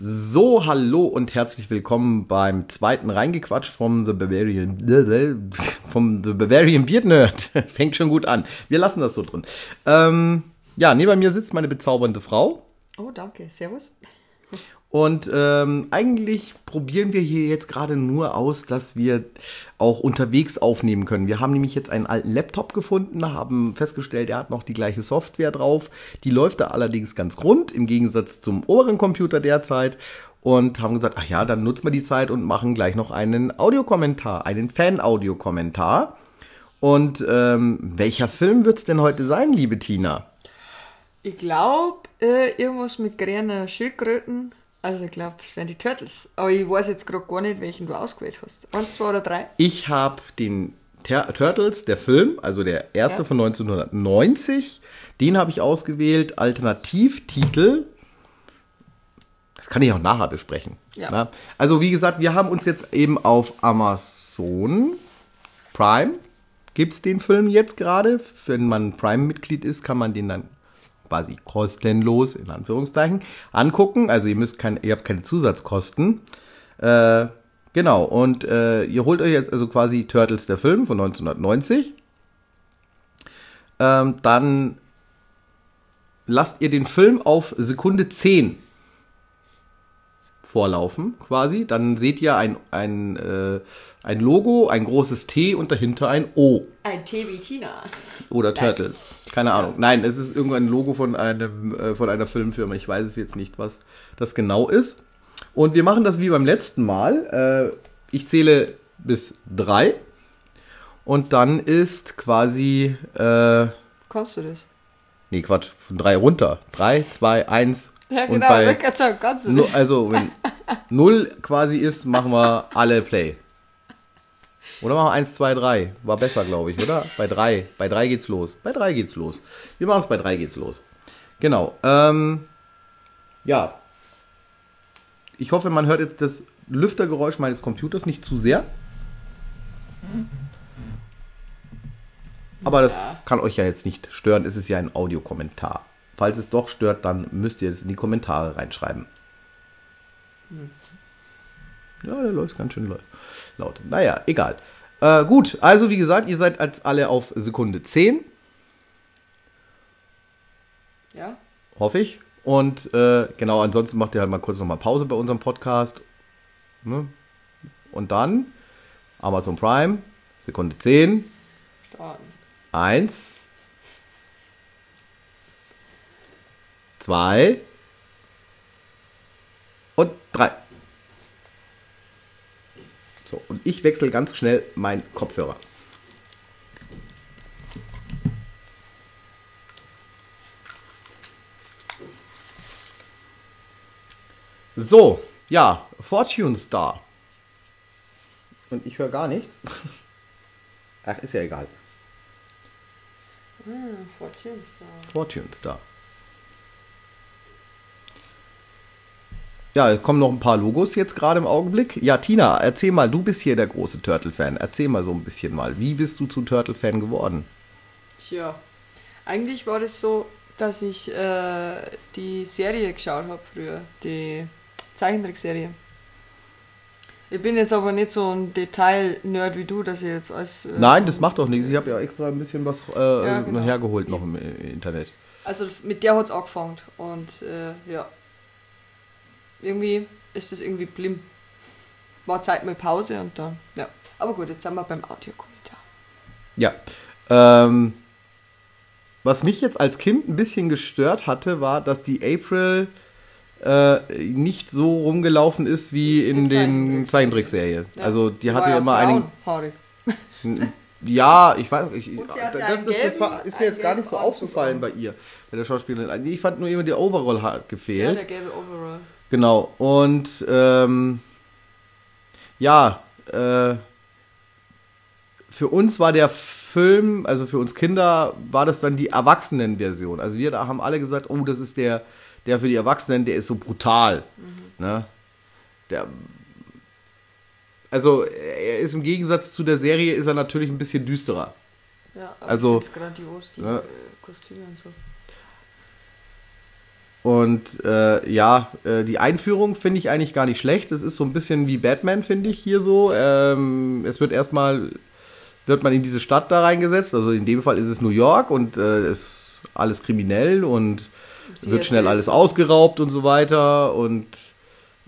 So, hallo und herzlich willkommen beim zweiten Reingequatscht vom The Bavarian, vom The Bavarian Beard Nerd. Fängt schon gut an. Wir lassen das so drin. Ähm, ja, neben mir sitzt meine bezaubernde Frau. Oh, danke. Servus. Und ähm, eigentlich probieren wir hier jetzt gerade nur aus, dass wir auch unterwegs aufnehmen können. Wir haben nämlich jetzt einen alten Laptop gefunden, haben festgestellt, er hat noch die gleiche Software drauf. Die läuft da allerdings ganz rund, im Gegensatz zum oberen Computer derzeit. Und haben gesagt, ach ja, dann nutzen wir die Zeit und machen gleich noch einen Audiokommentar, einen Fan-Audiokommentar. Und ähm, welcher Film wird's denn heute sein, liebe Tina? Ich glaube, äh, irgendwas mit grünen Schildkröten. Also ich glaube, es wären die Turtles. Aber ich weiß jetzt gerade gar nicht, welchen du ausgewählt hast. Eins, zwei oder drei? Ich habe den Ter Turtles, der Film, also der erste Ja. von 1990, den habe ich ausgewählt. Alternativtitel, das kann ich auch nachher besprechen. Ja. Na, Also wie gesagt, wir haben uns jetzt eben auf Amazon Prime, gibt es den Film jetzt gerade. Wenn man Prime-Mitglied ist, kann man den dann quasi kostenlos, in Anführungszeichen, angucken. Also ihr müsst kein, ihr habt keine Zusatzkosten. Äh, genau, und äh, ihr holt euch jetzt also quasi Turtles der Film von 1990. Ähm, dann lasst ihr den Film auf Sekunde 10 vorlaufen, quasi. Dann seht ihr ein, ein, äh, ein Logo, ein großes T und dahinter ein O. Ein T wie Tina. Oder Turtles. Keine Ahnung. Nein, es ist irgendein Logo von, einem, äh, von einer Filmfirma. Ich weiß es jetzt nicht, was das genau ist. Und wir machen das wie beim letzten Mal. Äh, ich zähle bis drei. Und dann ist quasi. Äh, Kannst du das? nee, Quatsch, von drei runter. Drei, zwei, eins. Ja, und genau. ich bei sagen, kannst du das? also, wenn null quasi ist, machen wir alle Play. Oder machen wir 1, 2, 3. War besser, glaube ich, oder? Bei 3. Bei 3 geht's los. Bei 3 geht's los. Wir machen es bei 3 geht's los. Genau. Ähm, ja. Ich hoffe, man hört jetzt das Lüftergeräusch meines Computers nicht zu sehr. Aber das Ja. kann euch ja jetzt nicht stören. Es ist ja ein Audiokommentar. Falls es doch stört, dann müsst ihr es in die Kommentare reinschreiben. Ja, der läuft ganz schön lau- laut. Naja, egal. Äh, gut, also wie gesagt, ihr seid als alle auf Sekunde 10, Ja? hoffe ich. Und äh, genau, ansonsten macht ihr halt mal kurz nochmal Pause bei unserem Podcast. Ne? Und dann Amazon Prime, Sekunde 10, Starten. 1, 2 und 3. So, und ich wechsle ganz schnell meinen Kopfhörer. So, ja, Fortune Star. Und ich höre gar nichts. Ach, ist ja egal. Ah, Fortune Star. Fortune Star. Ja, kommen noch ein paar Logos jetzt gerade im Augenblick. Ja, Tina, erzähl mal, du bist hier der große Turtle-Fan. Erzähl mal so ein bisschen mal, wie bist du zu Turtle-Fan geworden? Tja. Eigentlich war das so, dass ich äh, die Serie geschaut habe früher. Die Zeichentrickserie. Ich bin jetzt aber nicht so ein Detail-Nerd wie du, dass ich jetzt alles. äh, Nein, das macht doch nichts. Ich habe ja extra ein bisschen was äh, Ja, genau. hergeholt noch im äh, Internet. Also mit der hat es angefangen. Und äh, ja. Irgendwie ist es irgendwie blim. War Zeit mal Pause und dann. Ja. Aber gut, jetzt sind wir beim Audiokommentar. Ja. Ähm, was mich jetzt als Kind ein bisschen gestört hatte, war, dass die April äh, nicht so rumgelaufen ist wie in In den Zeichentrickserien. Ja. Also die Die hatte ja immer einen. Ja, ich weiß, ich, sie das, das, das, gelben- war- ist mir jetzt gar nicht so aufgefallen bei ihr, bei der Schauspielerin. Ich fand nur immer der Overall hat Ja, gefehlt. der gelbe Overall. Genau. Und ähm, ja, äh, für uns war der Film, also für uns Kinder, war das dann die Erwachsenenversion. Also wir da haben alle gesagt, oh, das ist der, der für die Erwachsenen, der ist so brutal. Ne? Der, also er ist im Gegensatz zu der Serie ist er natürlich ein bisschen düsterer. Ja, aber Also, ich grandios, die ja. äh, Kostüme und so. Und äh, ja, äh, die Einführung finde ich eigentlich gar nicht schlecht. Es ist so ein bisschen wie Batman, finde ich hier so. Ähm, es wird erstmal, wird man in diese Stadt da reingesetzt. Also in dem Fall ist es New York und äh, ist alles kriminell und Sie wird schnell alles ausgeraubt und so weiter. Und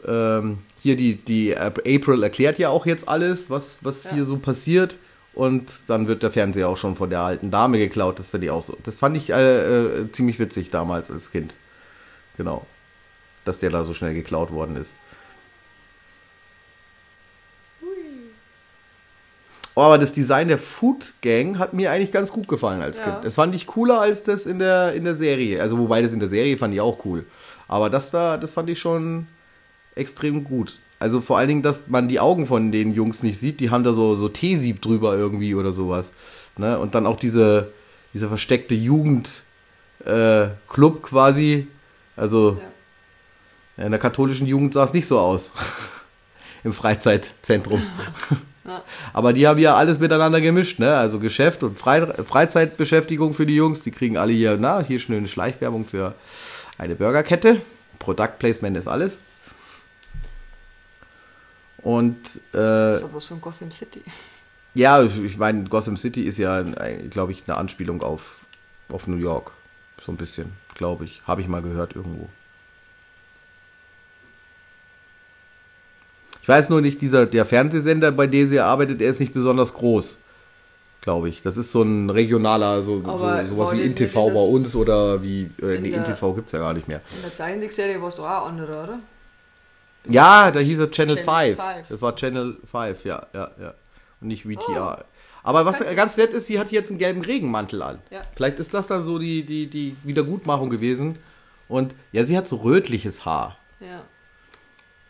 ähm, hier die, die April erklärt ja auch jetzt alles, was, was Ja. hier so passiert. Und dann wird der Fernseher auch schon von der alten Dame geklaut. Das ich auch so. Das fand ich äh, äh, ziemlich witzig damals als Kind. Genau. Dass der da so schnell geklaut worden ist. Oh, aber das Design der Food Gang hat mir eigentlich ganz gut gefallen als Ja. Kind. Das fand ich cooler als das in der, in der Serie. Also wobei das in der Serie fand ich auch cool. Aber das da, das fand ich schon extrem gut. Also vor allen Dingen, dass man die Augen von den Jungs nicht sieht. Die haben da so, so Teesieb drüber irgendwie oder sowas. Ne? Und dann auch diese, dieser versteckte Jugendclub äh, quasi. Also Ja. in der katholischen Jugend sah es nicht so aus. Im Freizeitzentrum. Ja. Aber die haben ja alles miteinander gemischt, ne? Also Geschäft und Frei Freizeitbeschäftigung für die Jungs. Die kriegen alle hier, na, hier schöne Schleichwerbung für eine Burgerkette. Product Placement ist alles. Und äh, Das ist aber so ein Gotham City. ja, ich meine, Gotham City ist ja, glaube ich, eine Anspielung auf, auf New York. So ein bisschen, glaube ich. Habe ich mal gehört irgendwo. Ich weiß nur nicht, dieser, der Fernsehsender, bei dem sie arbeitet, der ist nicht besonders groß. Glaube ich. Das ist so ein regionaler, so, so sowas wie InTV bei uns oder wie. Äh, in nee, InTV gibt es ja gar nicht mehr. In der Zeichentrickserie warst du auch andere, oder? Ja, da hieß er Channel, Channel 5. 5. Das war Channel 5, ja, ja, ja. Und nicht VTR. Aber was ganz nett ist, sie hat jetzt einen gelben Regenmantel an. Ja. Vielleicht ist das dann so die, die, die Wiedergutmachung gewesen. Und ja, sie hat so rötliches Haar. Ja.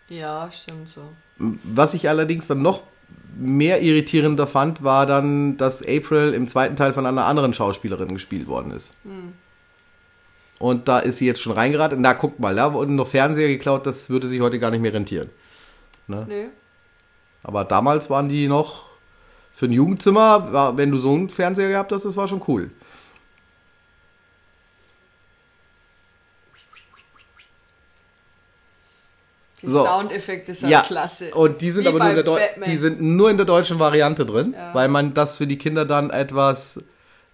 Ja, stimmt so. Was ich allerdings dann noch mehr irritierender fand, war dann, dass April im zweiten Teil von einer anderen Schauspielerin gespielt worden ist. Und da ist sie jetzt schon reingeraten. Na, guck mal, da wurden noch Fernseher geklaut, das würde sich heute gar nicht mehr rentieren. Nö. Aber damals waren die noch für ein Jugendzimmer, war, wenn du so einen Fernseher gehabt hast, das war schon cool. Die So. Soundeffekte sind ja, klasse. und die sind Wie aber nur in, der Deu Batman. die sind nur in der deutschen Variante drin, Ja. weil man das für die Kinder dann etwas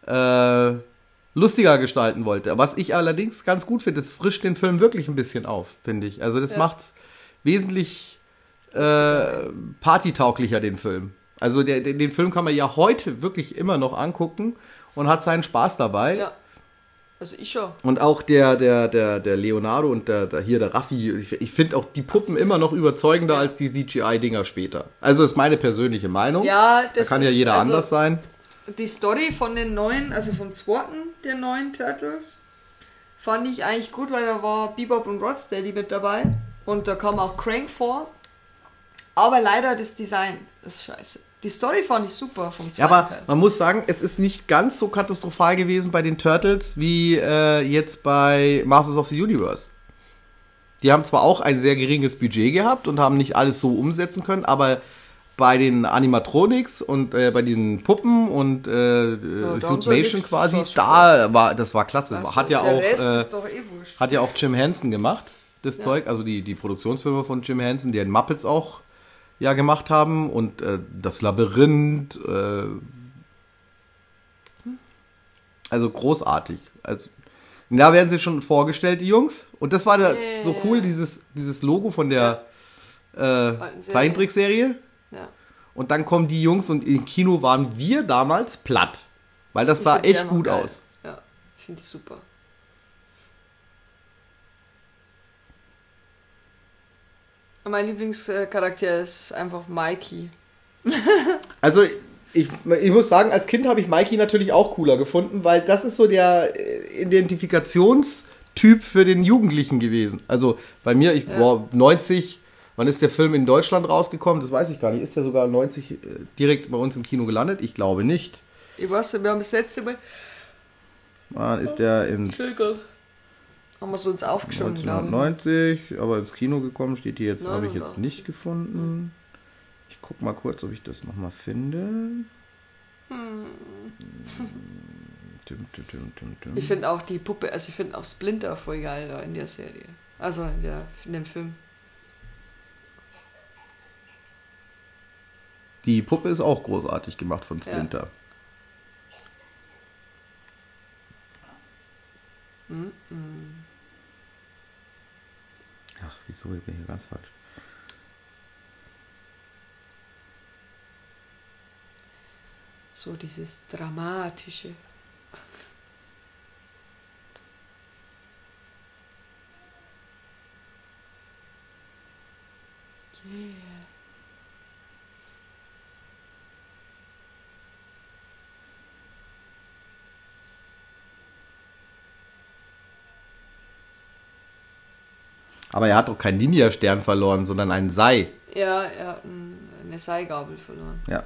äh, lustiger gestalten wollte. Was ich allerdings ganz gut finde, es frischt den Film wirklich ein bisschen auf, finde ich. Also das Ja. macht's wesentlich äh, partytauglicher, den Film. Also der, den, Film kann man ja heute wirklich immer noch angucken und hat seinen Spaß dabei. Ja. Also ich schon. Und auch der, der, der, der Leonardo und der, der hier der Raffi, ich, ich finde auch die Puppen immer noch überzeugender Ja. als die CGI-Dinger später. Also ist meine persönliche Meinung. Ja, da das kann ja ist- jeder also- anders sein. Die Story von den neuen, also vom zweiten der neuen Turtles, fand ich eigentlich gut, weil da war Bebop und Rocksteady mit dabei. Und da kam auch Crank vor. Aber leider das Design ist scheiße. Die Story fand ich super vom Ja, zweiten aber Teil. man muss sagen, es ist nicht ganz so katastrophal gewesen bei den Turtles wie äh, jetzt bei Masters of the Universe. Die haben zwar auch ein sehr geringes Budget gehabt und haben nicht alles so umsetzen können, aber bei den Animatronics und äh, bei diesen Puppen und äh, da haben Suit sie Nation wirklich quasi, da war das war klasse. Also, hat ja der auch Rest äh, ist doch eh wurscht. hat ja auch Jim Henson gemacht, das Zeug, also die, die Produktionsfilme von Jim Henson, die den Muppets auch ja gemacht haben und äh, das Labyrinth, äh, also großartig. Also, da werden sie schon vorgestellt, die Jungs. Und das war der, Yeah. so cool, dieses, dieses Logo von der äh, Serie. Zeichentrickserie. Ja. Und dann kommen die Jungs und im Kino waren wir damals platt. Weil das Ich sah echt gut geil. aus. Ja, ich finde die super. Mein Lieblingscharakter ist einfach Mikey. Also ich, ich muss sagen, als Kind habe ich Mikey natürlich auch cooler gefunden, weil das ist so der äh, Identifikationstyp für den Jugendlichen gewesen. Also bei mir, ich war 90, wann ist der Film in Deutschland rausgekommen? Das weiß ich gar nicht. Ist der sogar 90 äh, direkt bei uns im Kino gelandet? Ich glaube nicht. Ich weiß wir haben das letzte Mal. Wann ist der Entschuldigung. Haben wir es uns aufgeschoben, glaube ich. 1990, aber ins Kino gekommen steht hier jetzt, habe ich jetzt 89. nicht gefunden. Ich guck mal kurz, ob ich das nochmal finde. Dum, dum, dum, dum. Ich finde auch die Puppe, also ich finde auch Splinter voll geil da in der Serie. Also in, der, in dem Film. Die Puppe ist auch großartig gemacht von Splinter. Ach, wieso? Ich bin hier ganz falsch. So dieses Dramatische. Yeah. Aber er hat doch keinen Ninja-Stern verloren, sondern einen Sei. Ja, er hat ein, eine Seigabel verloren. Ja.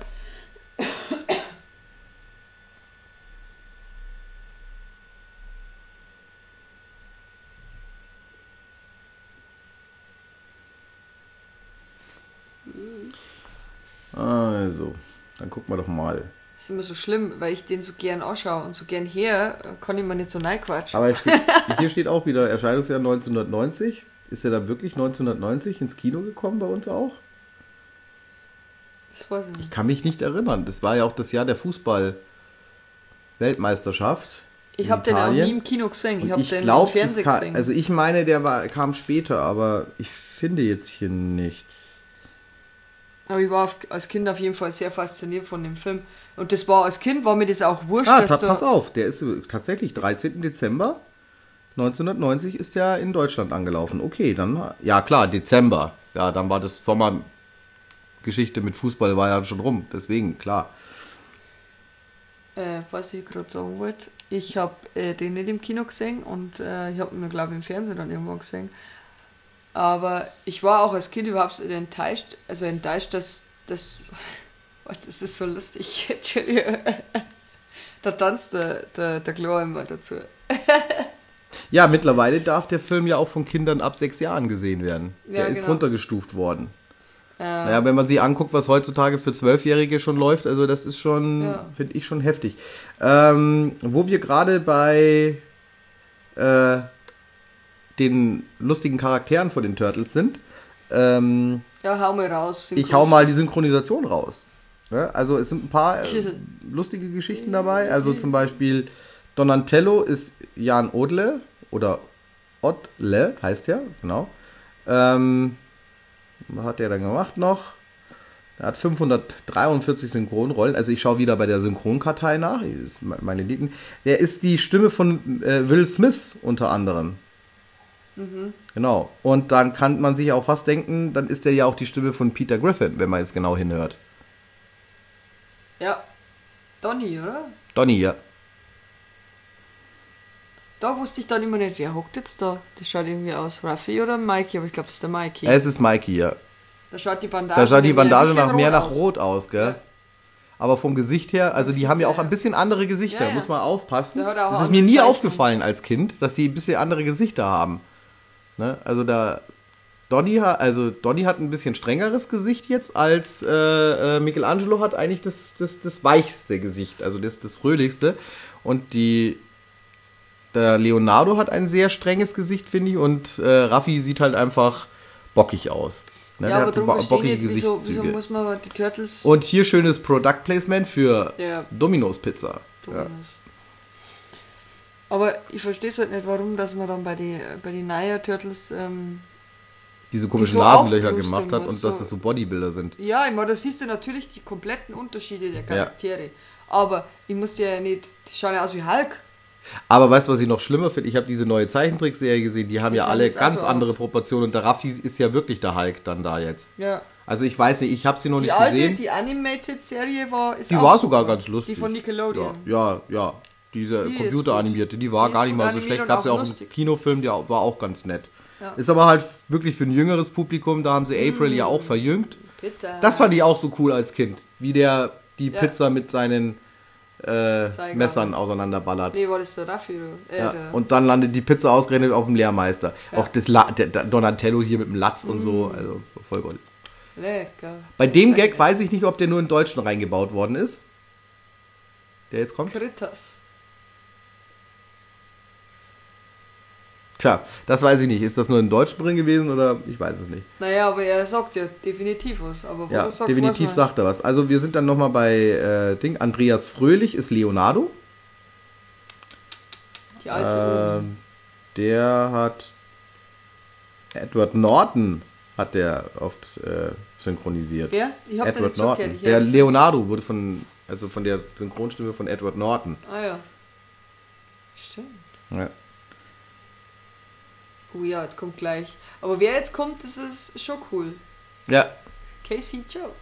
Also, dann gucken wir doch mal. Das ist immer so schlimm, weil ich den so gern ausschaue und so gern her, äh, kann ich mir nicht so quatschen. Aber hier steht, hier steht auch wieder Erscheinungsjahr 1990. Ist er dann wirklich 1990 ins Kino gekommen bei uns auch? Das weiß ich Ich nicht. kann mich nicht erinnern. Das war ja auch das Jahr der Fußball-Weltmeisterschaft. Ich habe den auch nie im Kino gesehen. Ich habe ich den glaube, im Fernsehen gesehen. also ich meine, der war, kam später, aber ich finde jetzt hier nichts. Aber ich war auf, als Kind auf jeden Fall sehr fasziniert von dem Film. Und das war als Kind, war mir das auch wurscht, Ah, dass da. pass auf, der ist tatsächlich 13. Dezember 1990 ist der in Deutschland angelaufen. Okay, dann, ja klar, Dezember. Ja, dann war das Sommergeschichte mit Fußball war ja schon rum. Deswegen, klar. Äh, was ich gerade sagen wollte, ich habe äh, den nicht im Kino gesehen und äh, ich habe ihn, glaube ich, im Fernsehen dann irgendwann gesehen. Aber ich war auch als Kind überhaupt enttäuscht, also enttäuscht, dass das. Das ist so lustig. Da tanzt der, der, der Chlor immer dazu. Ja, mittlerweile darf der Film ja auch von Kindern ab sechs Jahren gesehen werden. Ja, der ist genau. runtergestuft worden. Äh, Naja, wenn man sich anguckt, was heutzutage für Zwölfjährige schon läuft, also das ist schon, Ja. finde ich schon heftig. Ähm, wo wir gerade bei äh, den lustigen Charakteren von den Turtles sind, ähm, ja, hau mal raus. ich hau mal die Synchronisation raus. Ne? Also es sind ein paar äh, lustige Geschichten dabei. Also zum Beispiel Donatello ist Jan Odle oder Odle heißt er, genau. Ähm, was hat der dann gemacht noch? Er hat 543 Synchronrollen. Also ich schaue wieder bei der Synchronkartei nach. Ist me- meine Lieben. Der ist die Stimme von äh, Will Smith unter anderem. Genau. Und dann kann man sich auch fast denken, dann ist er ja auch die Stimme von Peter Griffin, wenn man jetzt genau hinhört. Ja. Donny, oder? Donny, ja. Da wusste ich dann immer nicht, wer hockt jetzt da. Das schaut irgendwie aus Raffi oder Mikey, aber ich glaube, das ist der Mikey. Es ist Mikey, ja. Da schaut die Bandage, Da schaut die Bandage nach mehr nach. Rot aus, gell? Ja. Aber vom Gesicht her, also die haben ja auch ein bisschen andere Gesichter, Ja, ja. muss man aufpassen. Auch Das ist mir nie aufgefallen als Kind, dass die ein bisschen andere Gesichter haben. Ne? Also da Donny hat, also Donny hat ein bisschen strengeres Gesicht jetzt als äh, äh, Michelangelo hat eigentlich das, das, das weichste Gesicht, also das, das fröhlichste. Und die der Leonardo hat ein sehr strenges Gesicht, finde ich, und äh, Raffi sieht halt einfach bockig aus. Ne? Ja, Der aber hat so darum bo- verstehe ich nicht, wieso, wieso muss man die Turtles... Und hier schönes Product Placement für Ja. Domino's Pizza. Ja. Dominos. Aber ich verstehe es halt nicht, warum, dass man dann bei den bei die Naya Turtles... Ähm, Diese komischen so Nasenlöcher gemacht hat und was dass so- es so Bodybuilder sind. ja, ich meine, da siehst du natürlich die kompletten Unterschiede der Charaktere. Aber ich muss ja nicht... Die schauen ja aus wie Hulk. Aber weißt du, was ich noch schlimmer finde? Ich habe diese neue Zeichentrickserie gesehen, die haben Die ja alle ganz so andere aus. Proportionen und der Raffi ist ja wirklich der Hulk dann da jetzt. Ja. Also ich weiß nicht, ich habe sie noch Die nicht alte, gesehen. die Animated-Serie war... Ist Die war sogar ganz lustig. Die von Nickelodeon. Ja, ja, ja. Diese Die computeranimierte, die war Die gar nicht mal so schlecht. Gab es auch ja auch einen lustig. Kinofilm, der war auch ganz nett. Ja. Ist aber halt wirklich für ein jüngeres Publikum, da haben sie April ja auch verjüngt. Pizza. Das fand ich auch so cool als Kind, wie der die Ja. Pizza mit seinen äh. Messern auseinanderballert. Nee, das der Raffi? Ja, und dann landet die Pizza ausgerechnet auf dem Lehrmeister. Auch das La der, der Donatello hier mit dem Latz und so, Mm. also voll gut. Lecker. Bei dem Gag weiß ich nicht, ob der nur in Deutschen reingebaut worden ist. Der jetzt kommt. Kritters. Klar, das weiß ich nicht. Ist das nur in Deutsch drin gewesen oder ich weiß es nicht. Naja, aber er sagt ja definitiv was. Aber was Ja, er sagt, definitiv sagt er was. Also wir sind dann nochmal bei äh, Ding. Andreas Fröhlich ist Leonardo. Die alte Ähm, der hat Edward Norton hat der oft äh, synchronisiert. Wer? Ich hab den Edward so Norton. Ich Der Leonardo wurde von also von der Synchronstimme von Edward Norton. Ah ja. Stimmt. Ja. Oh ja, jetzt kommt gleich. Aber wer jetzt kommt, das ist schon cool. ja, Casey Jones.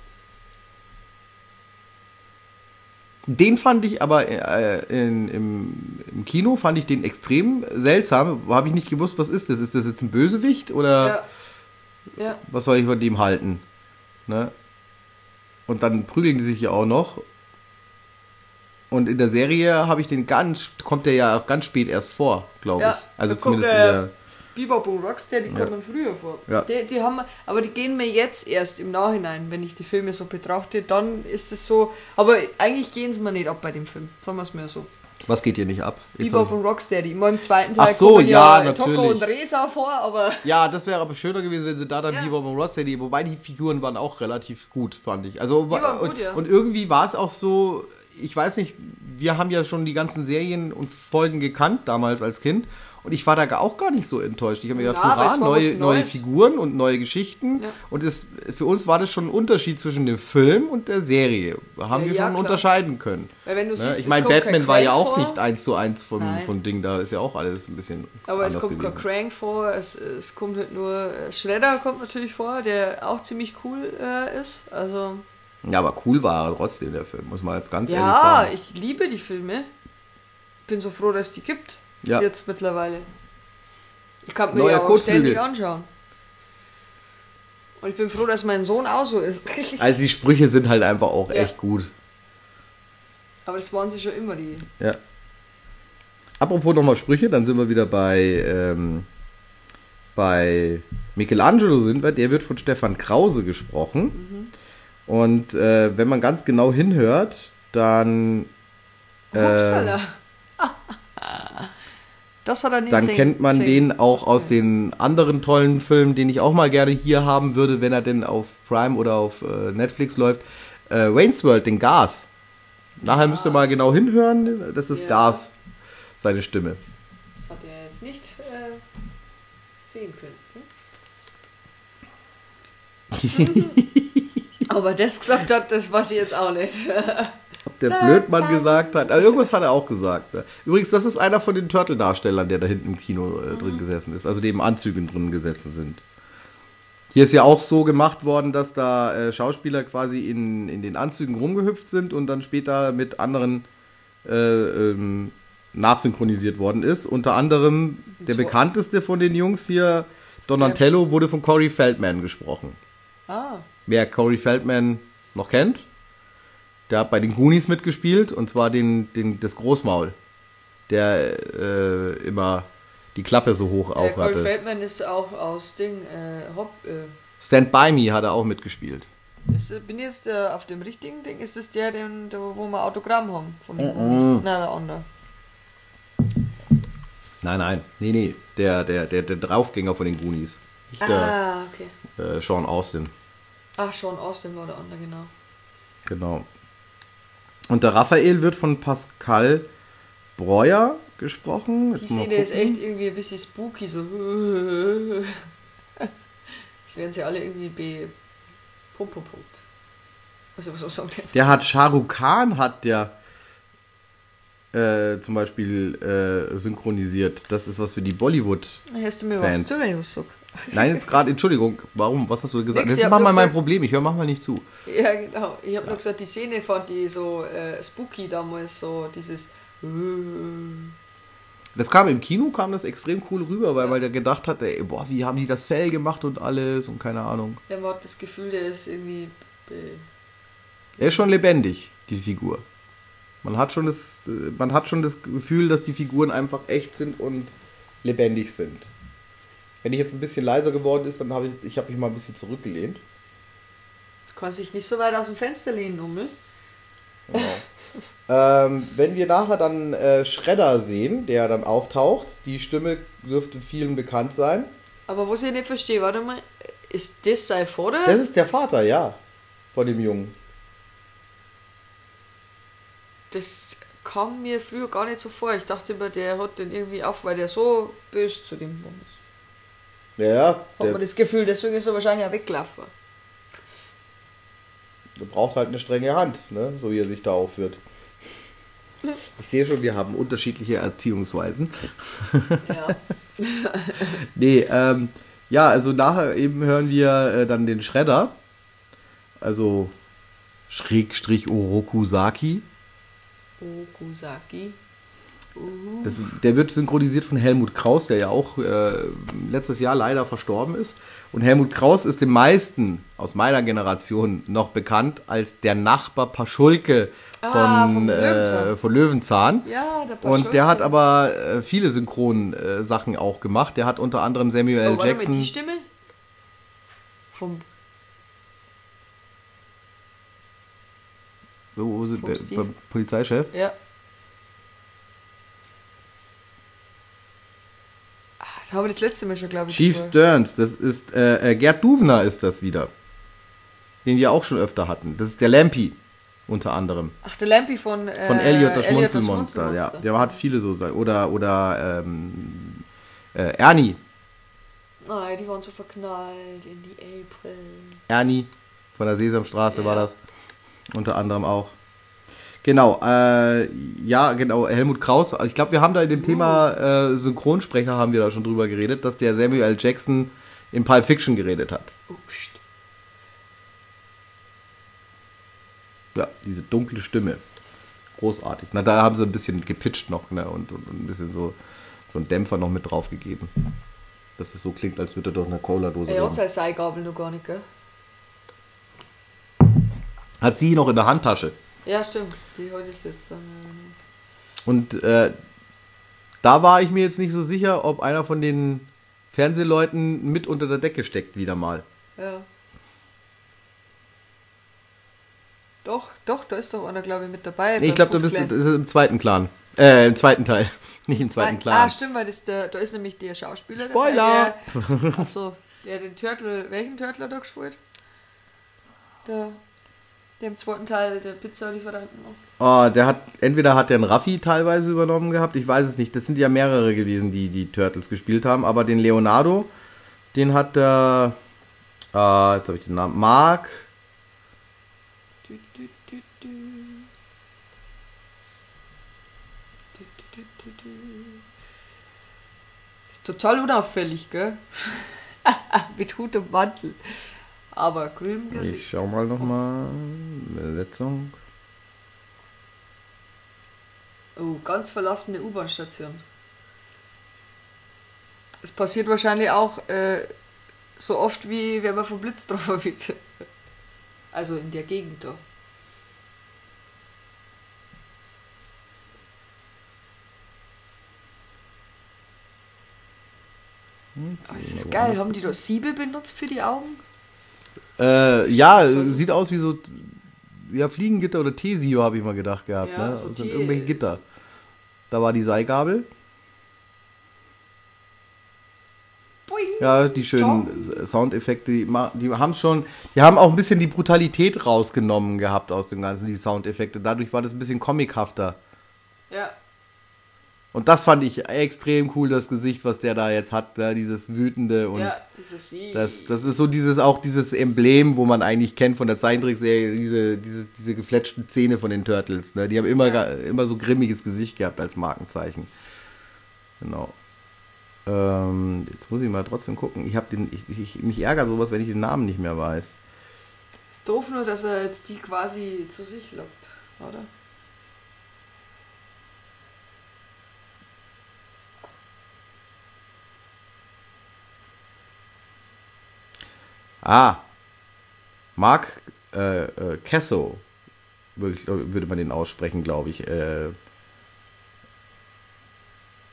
Den fand ich aber äh, in, im, im Kino fand ich den extrem seltsam. Habe ich nicht gewusst, was ist das? Ist das jetzt ein Bösewicht oder Ja. Ja. was soll ich von dem halten? Ne? Und dann prügeln die sich ja auch noch. Und in der Serie habe ich den ganz, kommt der ja auch ganz spät erst vor, glaube Ja, ich. Also da kommt zumindest der- in der. Bebop und Rocksteady kommen früher vor. Ja. Die, die haben, aber die gehen mir jetzt erst im Nachhinein, wenn ich die Filme so betrachte, dann ist es so. Aber eigentlich gehen sie mir nicht ab bei dem Film, sagen wir es mir so. Was geht hier nicht ab? Bebop und Rocksteady. Immer im zweiten Teil Ach so, kommen ja, ja, Toko und Resa vor, aber ja, das wäre aber schöner gewesen, wenn sie da dann Ja. Bebop und Rocksteady, wobei die Figuren waren auch relativ gut, fand ich. Also waren gut, und, ja. und irgendwie war es auch so, ich weiß nicht, wir haben ja schon die ganzen Serien und Folgen gekannt damals als Kind. Und ich war da auch gar nicht so enttäuscht. Ich habe mir gedacht, Ja, hurra, neue, neue. Figuren und neue Geschichten. Ja. Und es, für uns war das schon ein Unterschied zwischen dem Film und der Serie. Haben Ja, wir ja, schon unterscheiden können. weil wenn du Ne? siehst, Ich meine, Batman war ja auch vor, nicht eins zu eins von, Nein. von Ding. Da ist ja auch alles ein bisschen Aber es kommt kein gewesen. Crank vor, es, es kommt halt nur. äh, Shredder kommt natürlich vor, der auch ziemlich cool äh, ist. Also. Ja, aber cool war trotzdem, der Film, muss man jetzt ganz ehrlich Ja, sagen. ich liebe die Filme. Bin so froh, dass es die gibt. Ja. Jetzt mittlerweile. Ich kann mir die auch ständig anschauen. Und ich bin froh, dass mein Sohn auch so ist. Also die Sprüche sind halt einfach auch Ja. echt gut. Aber das waren sie schon immer, die. Ja. Apropos nochmal Sprüche, dann sind wir wieder bei, ähm, bei Michelangelo sind wir. Der wird von Stefan Krause gesprochen. Mhm. Und äh, wenn man ganz genau hinhört, dann, äh, Upsala. Das hat er nie dann sehen- kennt man sehen. den auch aus den anderen tollen Filmen, den ich auch mal gerne hier haben würde, wenn er denn auf Prime oder auf äh, Netflix läuft. Äh, Wayne's World, den Gas. Nachher müsst ihr mal genau hinhören. Das ist Ja. Gas, seine Stimme. Das hat er jetzt nicht äh, sehen können. Hm? Aber das gesagt hat, das weiß ich jetzt auch nicht. Ob der Blödmann gesagt hat. Aber irgendwas hat er auch gesagt. ne? Übrigens, das ist einer von den Turtle-Darstellern, der da hinten im Kino äh, Mhm. drin gesessen ist. Also die im Anzügen drin gesessen sind. Hier ist ja auch so gemacht worden, dass da äh, Schauspieler quasi in, in den Anzügen rumgehüpft sind und dann später mit anderen äh, ähm, nachsynchronisiert worden ist. Unter anderem der So. bekannteste von den Jungs hier, Donatello, wurde von Corey Feldman gesprochen. ah, Wer Corey Feldman noch kennt, der hat bei den Goonies mitgespielt und zwar den, den, das Großmaul, der äh, immer die Klappe so hoch auf hatte. Feldman ist auch aus Ding, äh, Hop, äh, Stand By Me hat er auch mitgespielt. ist, bin jetzt äh, auf dem richtigen Ding, ist es der, den, der, wo wir Autogramm haben von den. Goonies? Nein, der andere. Nein, nein, nee, nee, der, der, der, der Draufgänger von den Goonies. Nicht Ah, okay. äh, Sean Austin, Ach, Sean Austin war der andere, genau. genau. Und der Raphael wird von Pascal Breuer gesprochen. Die Jetzt mal Szene ist echt irgendwie ein bisschen spooky, so. Das werden sie alle irgendwie be. Punkt, Punkt, Punkt. Also, was soll der? Der hat Shah Rukh Khan hat der äh, zum Beispiel äh, synchronisiert. Das ist was für die Bollywood. Hast du mir was zu, wenn ich was sag? Nein, jetzt gerade, Entschuldigung, warum? Was hast du gesagt? Nix, das ich ist hab manchmal nur mein Problem. Ich höre manchmal nicht zu. Ja, genau. Ich habe nur gesagt, die Szene fand die so äh, spooky damals, so dieses. Das kam im Kino, kam das extrem cool rüber, weil man ja gedacht hat, ey, boah, wie haben die das Fell gemacht und alles und keine Ahnung. Ja, man hat das Gefühl, der ist irgendwie. Er ist schon lebendig, die Figur. Man hat schon das, äh, man hat schon das Gefühl, dass die Figuren einfach echt sind und lebendig sind. Wenn ich jetzt ein bisschen leiser geworden ist, dann habe ich, ich habe mich mal ein bisschen zurückgelehnt. kann sich nicht so weit aus dem Fenster lehnen, Ummel. Genau. ähm, wenn wir nachher dann äh, Shredder sehen, der dann auftaucht, die Stimme dürfte vielen bekannt sein. Aber was ich nicht verstehe, warte mal, ist das sein Vater? Das ist der Vater, ja, von dem Jungen. Das kam mir früher gar nicht so vor. Ich dachte immer, der hat den irgendwie auf, weil der so böse zu dem ist. Ja, ja, Hat der, man das Gefühl, deswegen ist er wahrscheinlich auch weggelaufen. der braucht halt eine strenge Hand, ne? so wie er sich da aufführt. Ich sehe schon, wir haben unterschiedliche Erziehungsweisen. Ja. Nee, ähm, ja, also nachher eben hören wir äh, dann den Shredder. Also Schrägstrich Orokusaki. Okusaki. Das, der wird synchronisiert von Helmut Kraus, der ja auch äh, letztes Jahr leider verstorben ist. Und Helmut Kraus ist den meisten aus meiner Generation noch bekannt als der Nachbar Paschulke von, Ah, vom äh, Löwenzahn. von Löwenzahn. Ja, der Und der hat Paschulke. aber äh, viele Synchron-Sachen auch gemacht. Der hat unter anderem Samuel Oh, L. mal, Jackson. die Stimme? Vom. Wo, wo sind beim Polizeichef? Ja. Haben wir das letzte Mal schon, glaube ich. Chief drüber- Stearns, das ist äh, äh, Gerd Duvner ist das wieder. Den wir auch schon öfter hatten. Das ist der Lampy unter anderem. Ach, der Lampi von. Äh, Von Elliot das Schmunzelmonster. Ja, der hat viele so sein. Oder oder ähm, äh, Ernie. Nein, die waren so verknallt in die April. Ernie von der Sesamstraße war Ja. das. Unter anderem auch. Genau, äh, ja, genau, Helmut Kraus. Ich glaube, wir haben da in dem Thema äh, Synchronsprecher haben wir da schon drüber geredet, dass der Samuel L. Jackson in Pulp Fiction geredet hat. Oh, pst. Ja, diese dunkle Stimme. Großartig. Na, da haben sie ein bisschen gepitcht noch, ne? Und, und, und ein bisschen so, so einen Dämpfer noch mit drauf gegeben. Dass es so klingt, als würde doch eine Cola-Dose Er hat seine Seigabel noch gar nicht, gell? Hat sie noch in der Handtasche. Ja, stimmt. Die heute ist jetzt dann. äh, Und äh, da war ich mir jetzt nicht so sicher, ob einer von den Fernsehleuten mit unter der Decke steckt, wieder mal. Ja. Doch, doch, da ist doch einer, glaube ich, mit dabei. Nee, ich glaube, du bist das ist im zweiten Clan. Äh, im zweiten Teil. Nicht im zweiten Clan. Ah, stimmt, weil das der, da ist nämlich der Schauspieler. Spoiler! Dabei, der, ach so, der den Turtle, welchen Turtle hat er gespielt? Der, der im zweiten Teil der Pizzalieferanten noch. Oh, der hat, entweder hat der einen Raffi teilweise übernommen gehabt, ich weiß es nicht. Das sind ja mehrere gewesen, die die Turtles gespielt haben, aber den Leonardo, den hat der, äh, jetzt habe ich den Namen, Mark. Ist total unauffällig, gell? Mit Hut und Mantel. Aber grün im ich Gesicht. schau mal nochmal, Besetzung. Oh, ganz verlassene U-Bahn-Station. Es passiert wahrscheinlich auch äh, so oft, wie wenn man vom Blitz drauf wird. Also in der Gegend da. Aber es ist geil. Haben die da Siebe benutzt für die Augen? Äh, ja, So, sieht aus wie so, ja, Fliegengitter oder Tesio habe ich mal gedacht gehabt, Ja, ne? so Das sind irgendwelche Gitter. Da war die Seilgabel. Boing. Ja, die schönen Soundeffekte, die, die haben schon, die haben auch ein bisschen die Brutalität rausgenommen gehabt aus dem Ganzen, die Soundeffekte. Dadurch war das ein bisschen comichafter. Ja. Und das fand ich extrem cool, das Gesicht, was der da jetzt hat, ne? dieses wütende und ja, dieses das, das ist so dieses, auch dieses Emblem, wo man eigentlich kennt von der Zeichentrickserie, diese, diese, diese gefletschten Zähne von den Turtles, ne? Die haben immer, Ja. immer so grimmiges Gesicht gehabt als Markenzeichen. Genau. Ähm, jetzt muss ich mal trotzdem gucken. Ich habe den, ich, ich, mich ärgert sowas, wenn ich den Namen nicht mehr weiß. Ist doof nur, dass er jetzt die quasi zu sich lockt, oder? Ah, Mark äh, äh, Casso, würde, man den aussprechen, glaube ich. Äh,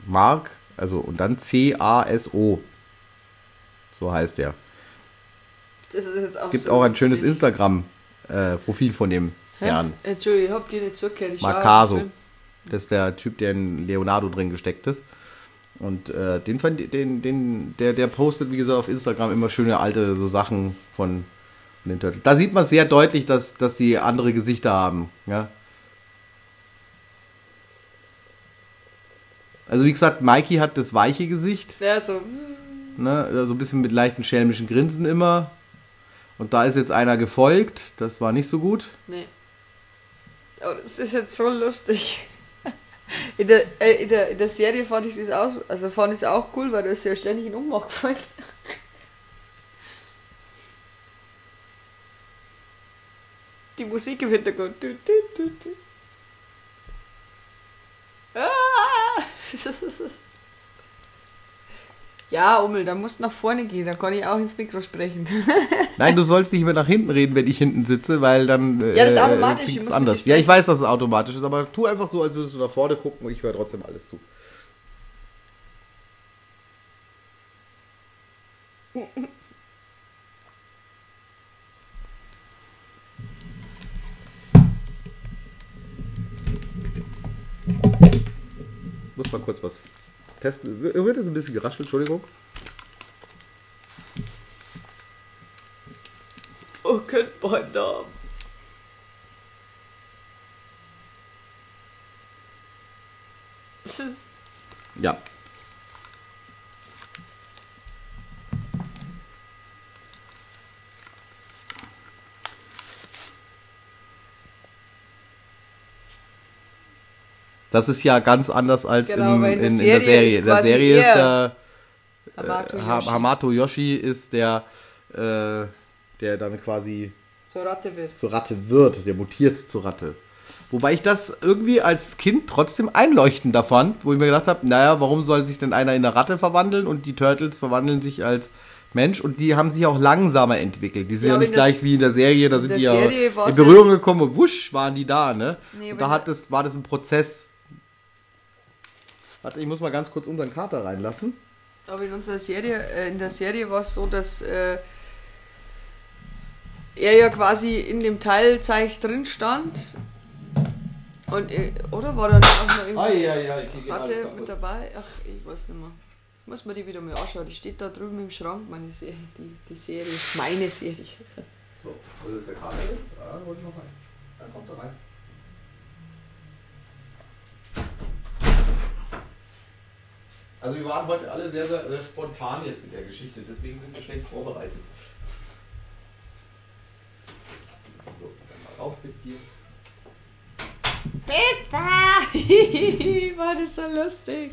Mark, also und dann C-A-S-O. So heißt er. Das ist jetzt auch Gibt so auch ein schönes. Instagram-Profil von dem Herrn. Entschuldigung, ich hab die nicht schaue Marcaso. Das ist der Typ, der in Leonardo drin gesteckt ist. Und äh, den, fand, den, den, der, der postet, wie gesagt, auf Instagram immer schöne alte so Sachen von, von den Turtles. Da sieht man sehr deutlich, dass, dass die andere Gesichter haben. Ja? Also wie gesagt, Mikey hat das weiche Gesicht. Ja, so. Ne? So ein bisschen mit leichten schelmischen Grinsen immer. Und da ist jetzt einer gefolgt. Das war nicht so gut. Nee. Aber das ist jetzt so lustig. In der, äh, in der, in der Serie fand ich das auch, also fand ich es auch cool, weil da ist ja ständig ein Ummach gefallen. Die Musik im Hintergrund. Du, du, du, du. Ah! Ja, Ummel, da musst du nach vorne gehen, dann kann ich auch ins Mikro sprechen. Nein, du sollst nicht mehr nach hinten reden, wenn ich hinten sitze, weil dann äh, Ja, das ist äh, automatisch, klingt's ich anders. Ja, ich weiß, dass es automatisch ist, aber tu einfach so, als würdest du nach vorne gucken und ich höre trotzdem alles zu. Muss mal kurz was testen. Wird es ein bisschen geraschelt, Entschuldigung. Oh, könnt meinen Namen. Ja. Das ist ja ganz anders als Genau, im, in, in in, der Serie In der Serie ist er der Hamato äh, Yoshi. Hamato Yoshi ist der, äh, der dann quasi So Ratte wird. zur Ratte wird, der mutiert zur Ratte. Wobei ich das irgendwie als Kind trotzdem einleuchtender fand, wo ich mir gedacht habe, naja, warum soll sich denn einer in eine Ratte verwandeln und die Turtles verwandeln sich als Mensch und die haben sich auch langsamer entwickelt. Die sind Ja, ja, nicht gleich wie in der Serie, da sind die ja in Berührung gekommen und wusch waren die da, ne? Nee, und da hat das, war das ein Prozess. Warte, ich muss mal ganz kurz unseren Kater reinlassen. Aber in unserer Serie, äh, in der Serie war es so, dass äh, er ja quasi in dem Teilzeich drin stand. Und, äh, oder war da nicht auch noch ich krieg Ratte mit dabei? Ach, ich weiß nicht mehr. Muss man die wieder mal anschauen. Die steht da drüben im Schrank, meine Serie, die, die Serie. Meine Serie. So, wo ist der Kater? Ja, hol ich noch rein. Dann kommt er rein. Also wir waren heute alle sehr, sehr, sehr spontan jetzt mit der Geschichte, deswegen sind wir schlecht vorbereitet. So, dann mal raus mit dir. Bitte! War das so lustig.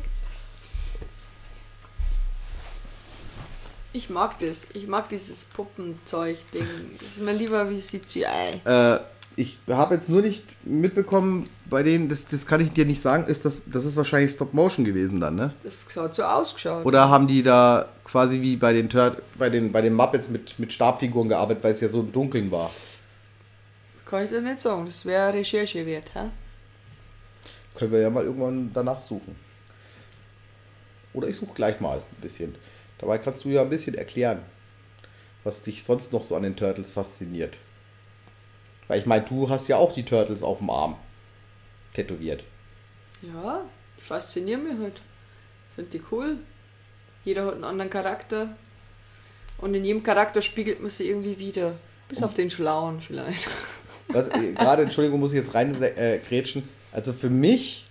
Ich mag das. Ich mag dieses Puppenzeug-Ding. Das ist mir lieber wie CGI. Äh, ich habe jetzt nur nicht mitbekommen, bei denen, das, das kann ich dir nicht sagen, ist das, das ist wahrscheinlich Stop Motion gewesen dann, ne? Das hat so ausgeschaut. Oder haben die da quasi wie bei den Tur bei den, bei den Muppets mit, mit Stabfiguren gearbeitet, weil es ja so im Dunkeln war? Kann ich dir nicht sagen. Das wäre Recherche wert, hä? Können wir ja mal irgendwann danach suchen. Oder ich suche gleich mal ein bisschen. Dabei kannst du ja ein bisschen erklären, was dich sonst noch so an den Turtles fasziniert. Weil ich meine, du hast ja auch die Turtles auf dem Arm tätowiert. Ja, die faszinieren mich halt. Finde die cool. Jeder hat einen anderen Charakter. Und in jedem Charakter spiegelt man sich irgendwie wieder. Bis auf den Schlauen vielleicht. Was, äh, gerade, Entschuldigung, muss ich jetzt rein äh, grätschen. Also für mich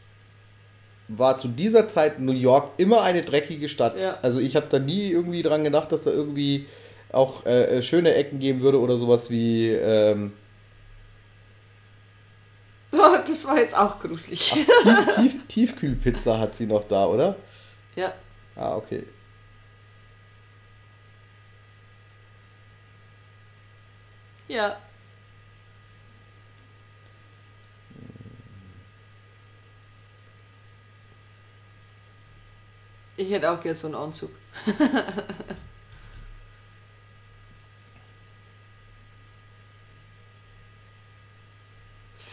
war zu dieser Zeit New York immer eine dreckige Stadt. Ja. Also ich habe da nie irgendwie dran gedacht, dass da irgendwie auch äh, äh, schöne Ecken geben würde oder sowas wie ähm, So, das war jetzt auch gruselig. Tief, Tief, Tiefkühlpizza hat sie noch da, oder? Ja. Ah, okay. Ja. Ich hätte auch gerne so einen Anzug.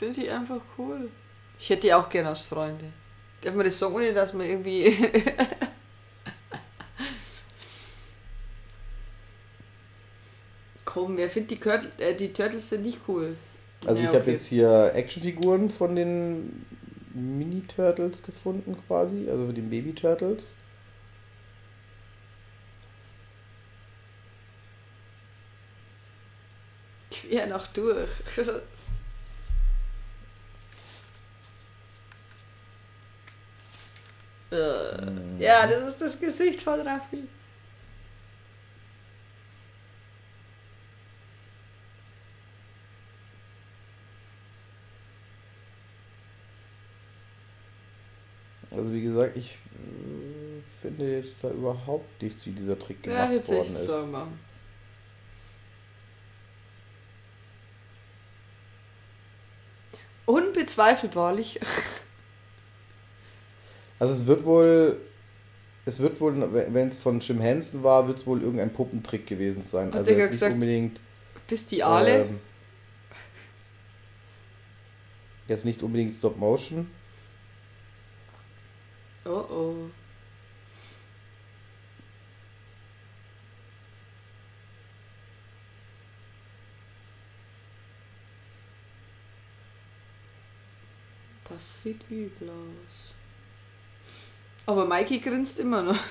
Finde ich einfach cool. Ich hätte die auch gerne als Freunde. Darf man das sagen, ohne dass man irgendwie. Komm, wer findet die, Kurt- äh, die Turtles denn nicht cool? Also Ja, ich habe okay. jetzt hier Actionfiguren von den Mini-Turtles gefunden quasi, also für den Baby-Turtles. Quer noch durch. ja, das ist das Gesicht von Raffi. Also wie gesagt, ich äh, finde jetzt da überhaupt nichts, wie dieser Trick Ja, gemacht jetzt worden ist. so machen. Unbezweifelbarlich. Also es wird wohl, es wird wohl, wenn es von Jim Henson war, wird es wohl irgendein Puppentrick gewesen sein. Hat Also jetzt nicht gesagt, unbedingt. Bis die Aale. ähm, jetzt nicht unbedingt Stop Motion. Oh oh. Das sieht übel aus. Aber Mikey grinst immer noch.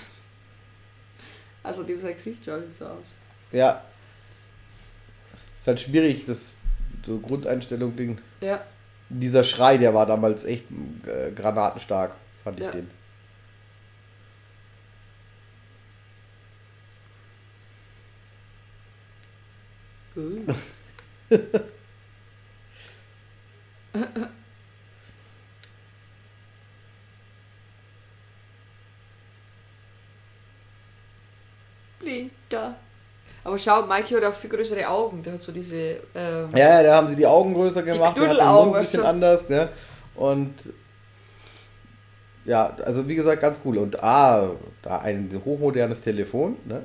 Also dem sein Gesicht schaut nicht so aus. Ja. Ist halt schwierig, das so Grundeinstellung Ding. Ja, Dieser Schrei, der war damals echt äh, granatenstark, fand ich Ja. den. Uh. Blinter. Aber schau, Mikey hat auch viel größere Augen. Der hat so diese. Ähm, Ja, da haben sie die Augen größer gemacht, der hat den Mund ein bisschen anders, ne? Und ja, also wie gesagt, ganz cool. Und ah, da ein hochmodernes Telefon, ne?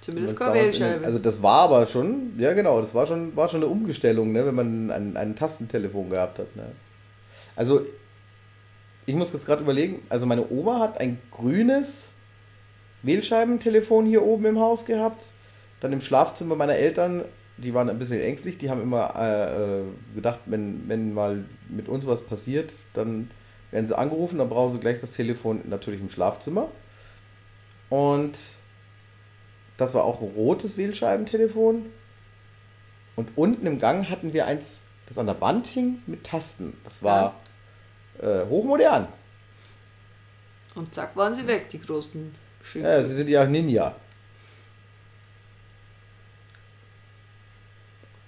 Zumindest in den- Wählscheibe. Also das war aber schon, ja genau, das war schon, war schon eine Umgestellung, ne, wenn man ein, ein Tastentelefon gehabt hat. Ne. Also ich muss jetzt gerade überlegen, also meine Oma hat ein grünes Wählscheibentelefon hier oben im Haus gehabt. Dann im Schlafzimmer meiner Eltern, die waren ein bisschen ängstlich, die haben immer äh, äh, gedacht, wenn, wenn mal mit uns was passiert, dann werden sie angerufen, dann brauchen sie gleich das Telefon natürlich im Schlafzimmer. Und das war auch ein rotes Wählscheibentelefon. Und unten im Gang hatten wir eins, das an der Wand hing mit Tasten. Das war äh, hochmodern. Und zack, waren sie weg, die großen Schüler. Ja, sie sind ja Ninja.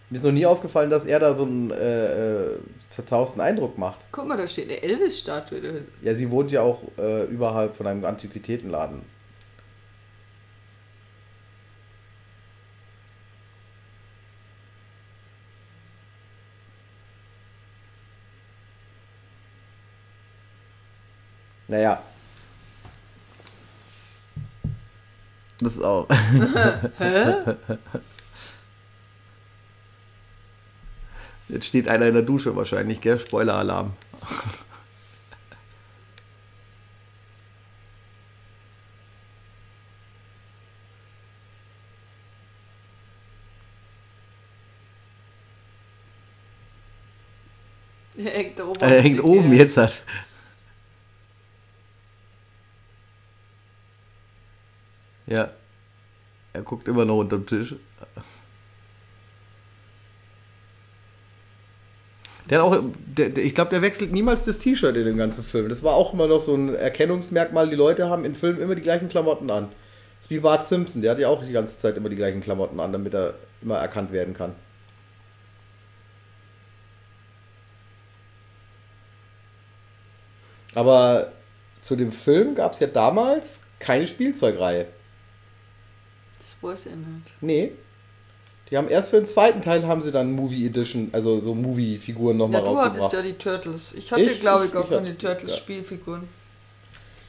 Mir ist noch nie aufgefallen, dass er da so einen äh, äh, zerzausten Eindruck macht. Guck mal, da steht eine Elvis-Statue da hinten. Ja, sie wohnt ja auch äh, überhalb von einem Antiquitätenladen. Naja. Das ist auch. Jetzt steht einer in der Dusche wahrscheinlich, gell? Spoiler-Alarm. Er hängt oben. Er hängt oben jetzt hat. Ja. Er guckt immer noch unterm Tisch. Der hat auch, der, der, ich glaube, der wechselt niemals das T-Shirt in dem ganzen Film. Das war auch immer noch so ein Erkennungsmerkmal. Die Leute haben in Filmen immer die gleichen Klamotten an. Das ist wie Bart Simpson, der hat ja auch die ganze Zeit immer die gleichen Klamotten an, damit er immer erkannt werden kann. Aber zu dem Film gab es ja damals keine Spielzeugreihe. Das weiß ich nicht. Nee. Die haben erst für den zweiten Teil haben sie dann Movie Edition, also so Movie-Figuren Ja, nochmal du hattest rausgebracht. ja die Turtles. Ich hatte, glaube ich, ich keine hatte- Turtles-Spielfiguren.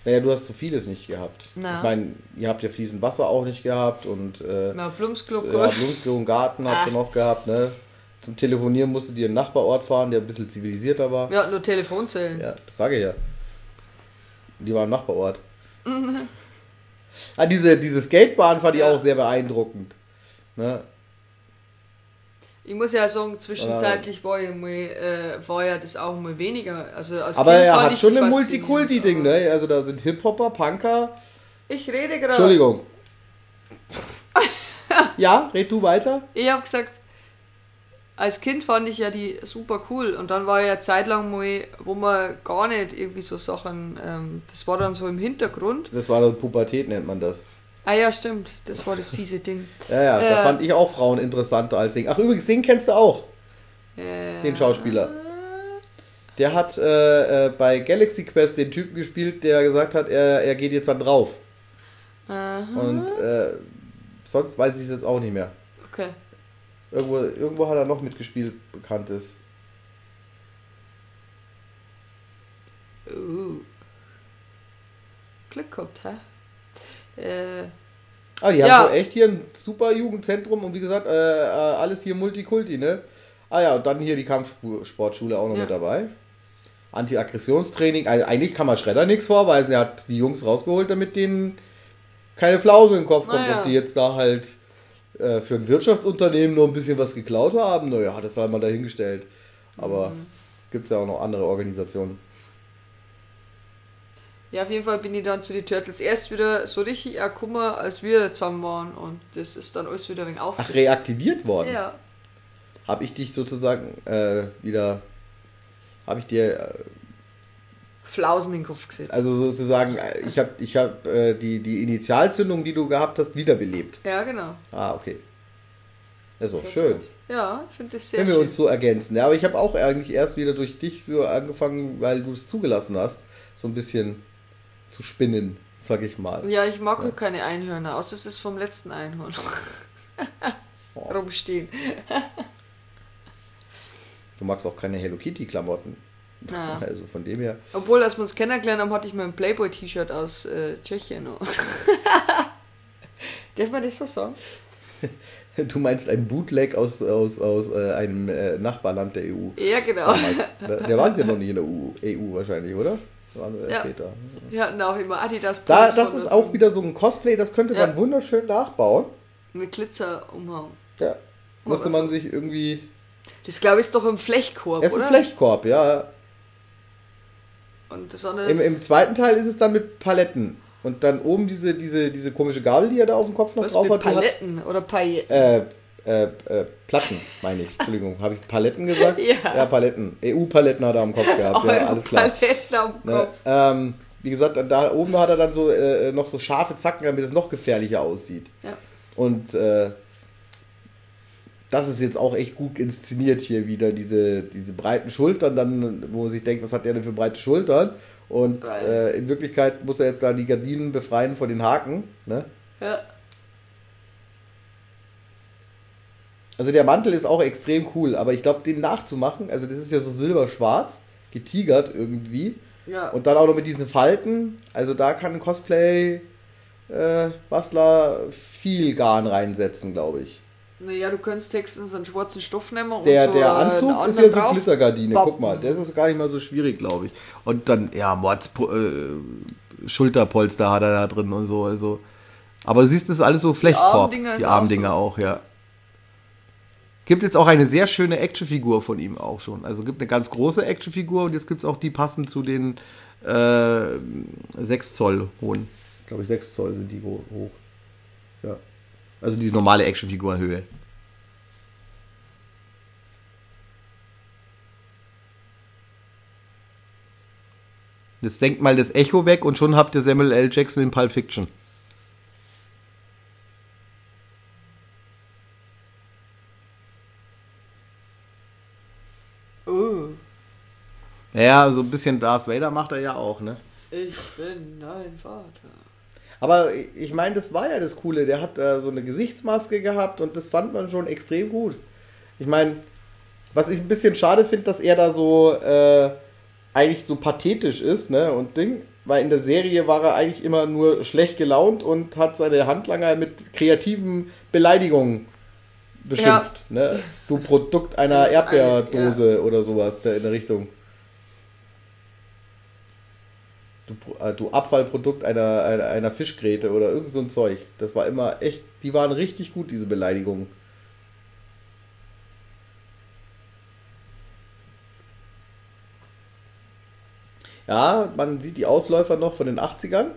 Naja, du hast so vieles nicht gehabt. Na. Ich meine, ihr habt ja fließend Wasser auch nicht gehabt und äh, Na, Blumsklub, ja. Blumenkohl und Garten habt ihr Ah. noch gehabt, ne? Zum Telefonieren musstet ihr in den Nachbarort fahren, der ein bisschen zivilisierter war. Hatten nur Telefonzellen. Ja, das sage ich ja. Die war im Nachbarort. ah, diese, diese Skatebahn fand ich Ja. auch sehr beeindruckend. Ne? Ich muss ja sagen, zwischenzeitlich war ja, mal, äh, war ja das auch mal weniger. Also als Aber kind er hat schon die ein Multikulti-Ding, ne? Also da sind Hip-Hopper, Punker. Ich rede gerade. Entschuldigung. ja, red du weiter. Ich habe gesagt, als Kind fand ich ja die super cool und dann war ja zeitlang mal, wo man gar nicht irgendwie so Sachen, ähm, das war dann so im Hintergrund. Das war dann Pubertät, nennt man das. Ah ja, stimmt, das war das fiese Ding. Ja, ja, da Äh. fand ich auch Frauen interessanter als Ding. Ach, übrigens, den kennst du auch, Äh, den Schauspieler. Der hat äh, äh, bei Galaxy Quest den Typen gespielt, der gesagt hat, er, er geht jetzt dann drauf. aha, Und äh, sonst weiß ich es jetzt auch nicht mehr. okay. Irgendwo, irgendwo hat er noch mitgespielt, bekanntes. Uh. Glück gehabt, hä? Äh, Ah, die Ja. haben so echt hier ein super Jugendzentrum und wie gesagt, äh, äh, alles hier Multikulti, ne? Ah ja, und dann hier die Kampfsportschule auch noch Ja. mit dabei. Anti-Aggressionstraining. Also eigentlich kann man Schredder nichts vorweisen. Er hat die Jungs rausgeholt, damit denen keine Flause im Kopf kommt. Naja. Ob die jetzt da halt äh, für ein Wirtschaftsunternehmen noch ein bisschen was geklaut haben, naja, das sei mal dahingestellt. Aber Mhm. gibt's ja auch noch andere Organisationen. Ja, auf jeden Fall bin ich dann zu den Turtles erst wieder so richtig erkummer, als wir zusammen waren und das ist dann alles wieder wenig auf. Ach, reaktiviert worden. Ja. Habe ich dich sozusagen äh, wieder. Habe ich dir äh, Flausen in den Kopf gesetzt. Also sozusagen, äh, ich habe ich hab, äh, die, die Initialzündung, die du gehabt hast, wiederbelebt. ja, genau. Ah, okay. Das ist auch schön, Ja, ich finde das sehr wenn wir schön. uns so ergänzen. Ja, aber ich habe auch eigentlich erst wieder durch dich so angefangen, weil du es zugelassen hast, so ein bisschen zu spinnen, sag ich mal. Ja, ich mag halt keine Einhörner, außer es ist vom letzten Einhorn. Oh. Rumstehen. Du magst auch keine Hello Kitty-Klamotten. Na. Also von dem her. Obwohl, als wir uns kennengelernt haben, hatte ich mein Playboy-T-Shirt aus äh, Tschechien. Darf man das so sagen? Du meinst ein Bootleg aus, aus, aus äh, einem äh, Nachbarland der EU. Ja, genau. Damals. Der- Der waren ja noch nicht in der EU, EU wahrscheinlich, oder? Das waren Ja. später. Wir hatten auch immer Adidas Da, das ist auch wieder so ein Cosplay, das könnte man Ja. wunderschön nachbauen. Mit Glitzerumhang. Ja. Musste man so- sich irgendwie. Das glaube ich ist doch im Flechtkorb, Es ist ein oder? Flechtkorb, ja. Und das andere Im, ist. Im zweiten Teil ist es dann mit Paletten. Und dann oben diese, diese, diese komische Gabel, die er da auf dem Kopf noch was drauf mit hat Paletten oder Pailletten? äh, äh, äh, Platten, meine ich. Entschuldigung, habe ich Paletten gesagt? Ja. Ja, Paletten. EU-Paletten hat er am Kopf gehabt, ja, alles klar. Paletten am Ne, Kopf. ähm, wie gesagt, da oben hat er dann so äh, noch so scharfe Zacken, damit es noch gefährlicher aussieht. Ja. Und äh, das ist jetzt auch echt gut inszeniert hier wieder, diese, diese breiten Schultern, dann, wo man sich denkt, was hat der denn für breite Schultern? Und äh, in Wirklichkeit muss er jetzt da die Gardinen befreien von den Haken. Ne? Ja. Also der Mantel ist auch extrem cool, aber ich glaube, den nachzumachen, also das ist ja so silberschwarz, getigert irgendwie. Ja. Und dann auch noch mit diesen Falten, also da kann ein Cosplay äh, viel Garn reinsetzen, glaube ich. Naja, du könntest höchstens einen schwarzen Stoff nehmen und Der, so der einen Anzug ist anderen ja so drauf Glittergardine, guck bappen. mal, das ist gar nicht mal so schwierig, glaube ich. Und dann, ja, Mords, äh, Schulterpolster hat er da drin und so, also. Aber du siehst, das ist alles so Flechtkorb. Armdinger ist Die auch Armdinger so. auch, ja. Gibt jetzt auch eine sehr schöne Actionfigur von ihm auch schon. Also gibt eine ganz große Actionfigur und jetzt gibt es auch die passend zu den äh, 6 Zoll hohen. Ich glaube, 6 Zoll sind die ho- hoch. Ja. Also die normale Actionfigurenhöhe. Jetzt denkt mal das Echo weg und schon habt ihr Samuel L. Jackson in Pulp Fiction. Oh, Ja, so ein bisschen Darth Vader macht er ja auch, ne? ich bin dein Vater. Aber ich meine, das war ja das Coole. Der hat äh, so eine Gesichtsmaske gehabt und das fand man schon extrem gut. Ich meine, was ich ein bisschen schade finde, dass er da so äh, eigentlich so pathetisch ist, ne? Und Ding, weil in der Serie war er eigentlich immer nur schlecht gelaunt und hat seine Handlanger mit kreativen Beleidigungen beschimpft. Ne? Du Produkt einer ist eine- Erdbeerdose oder sowas da in der Richtung. du, äh, du Abfallprodukt einer, einer, einer Fischgräte oder irgend so ein Zeug. Das war immer echt, die waren richtig gut, diese Beleidigungen. Ja, man sieht die Ausläufer noch von den 80ern.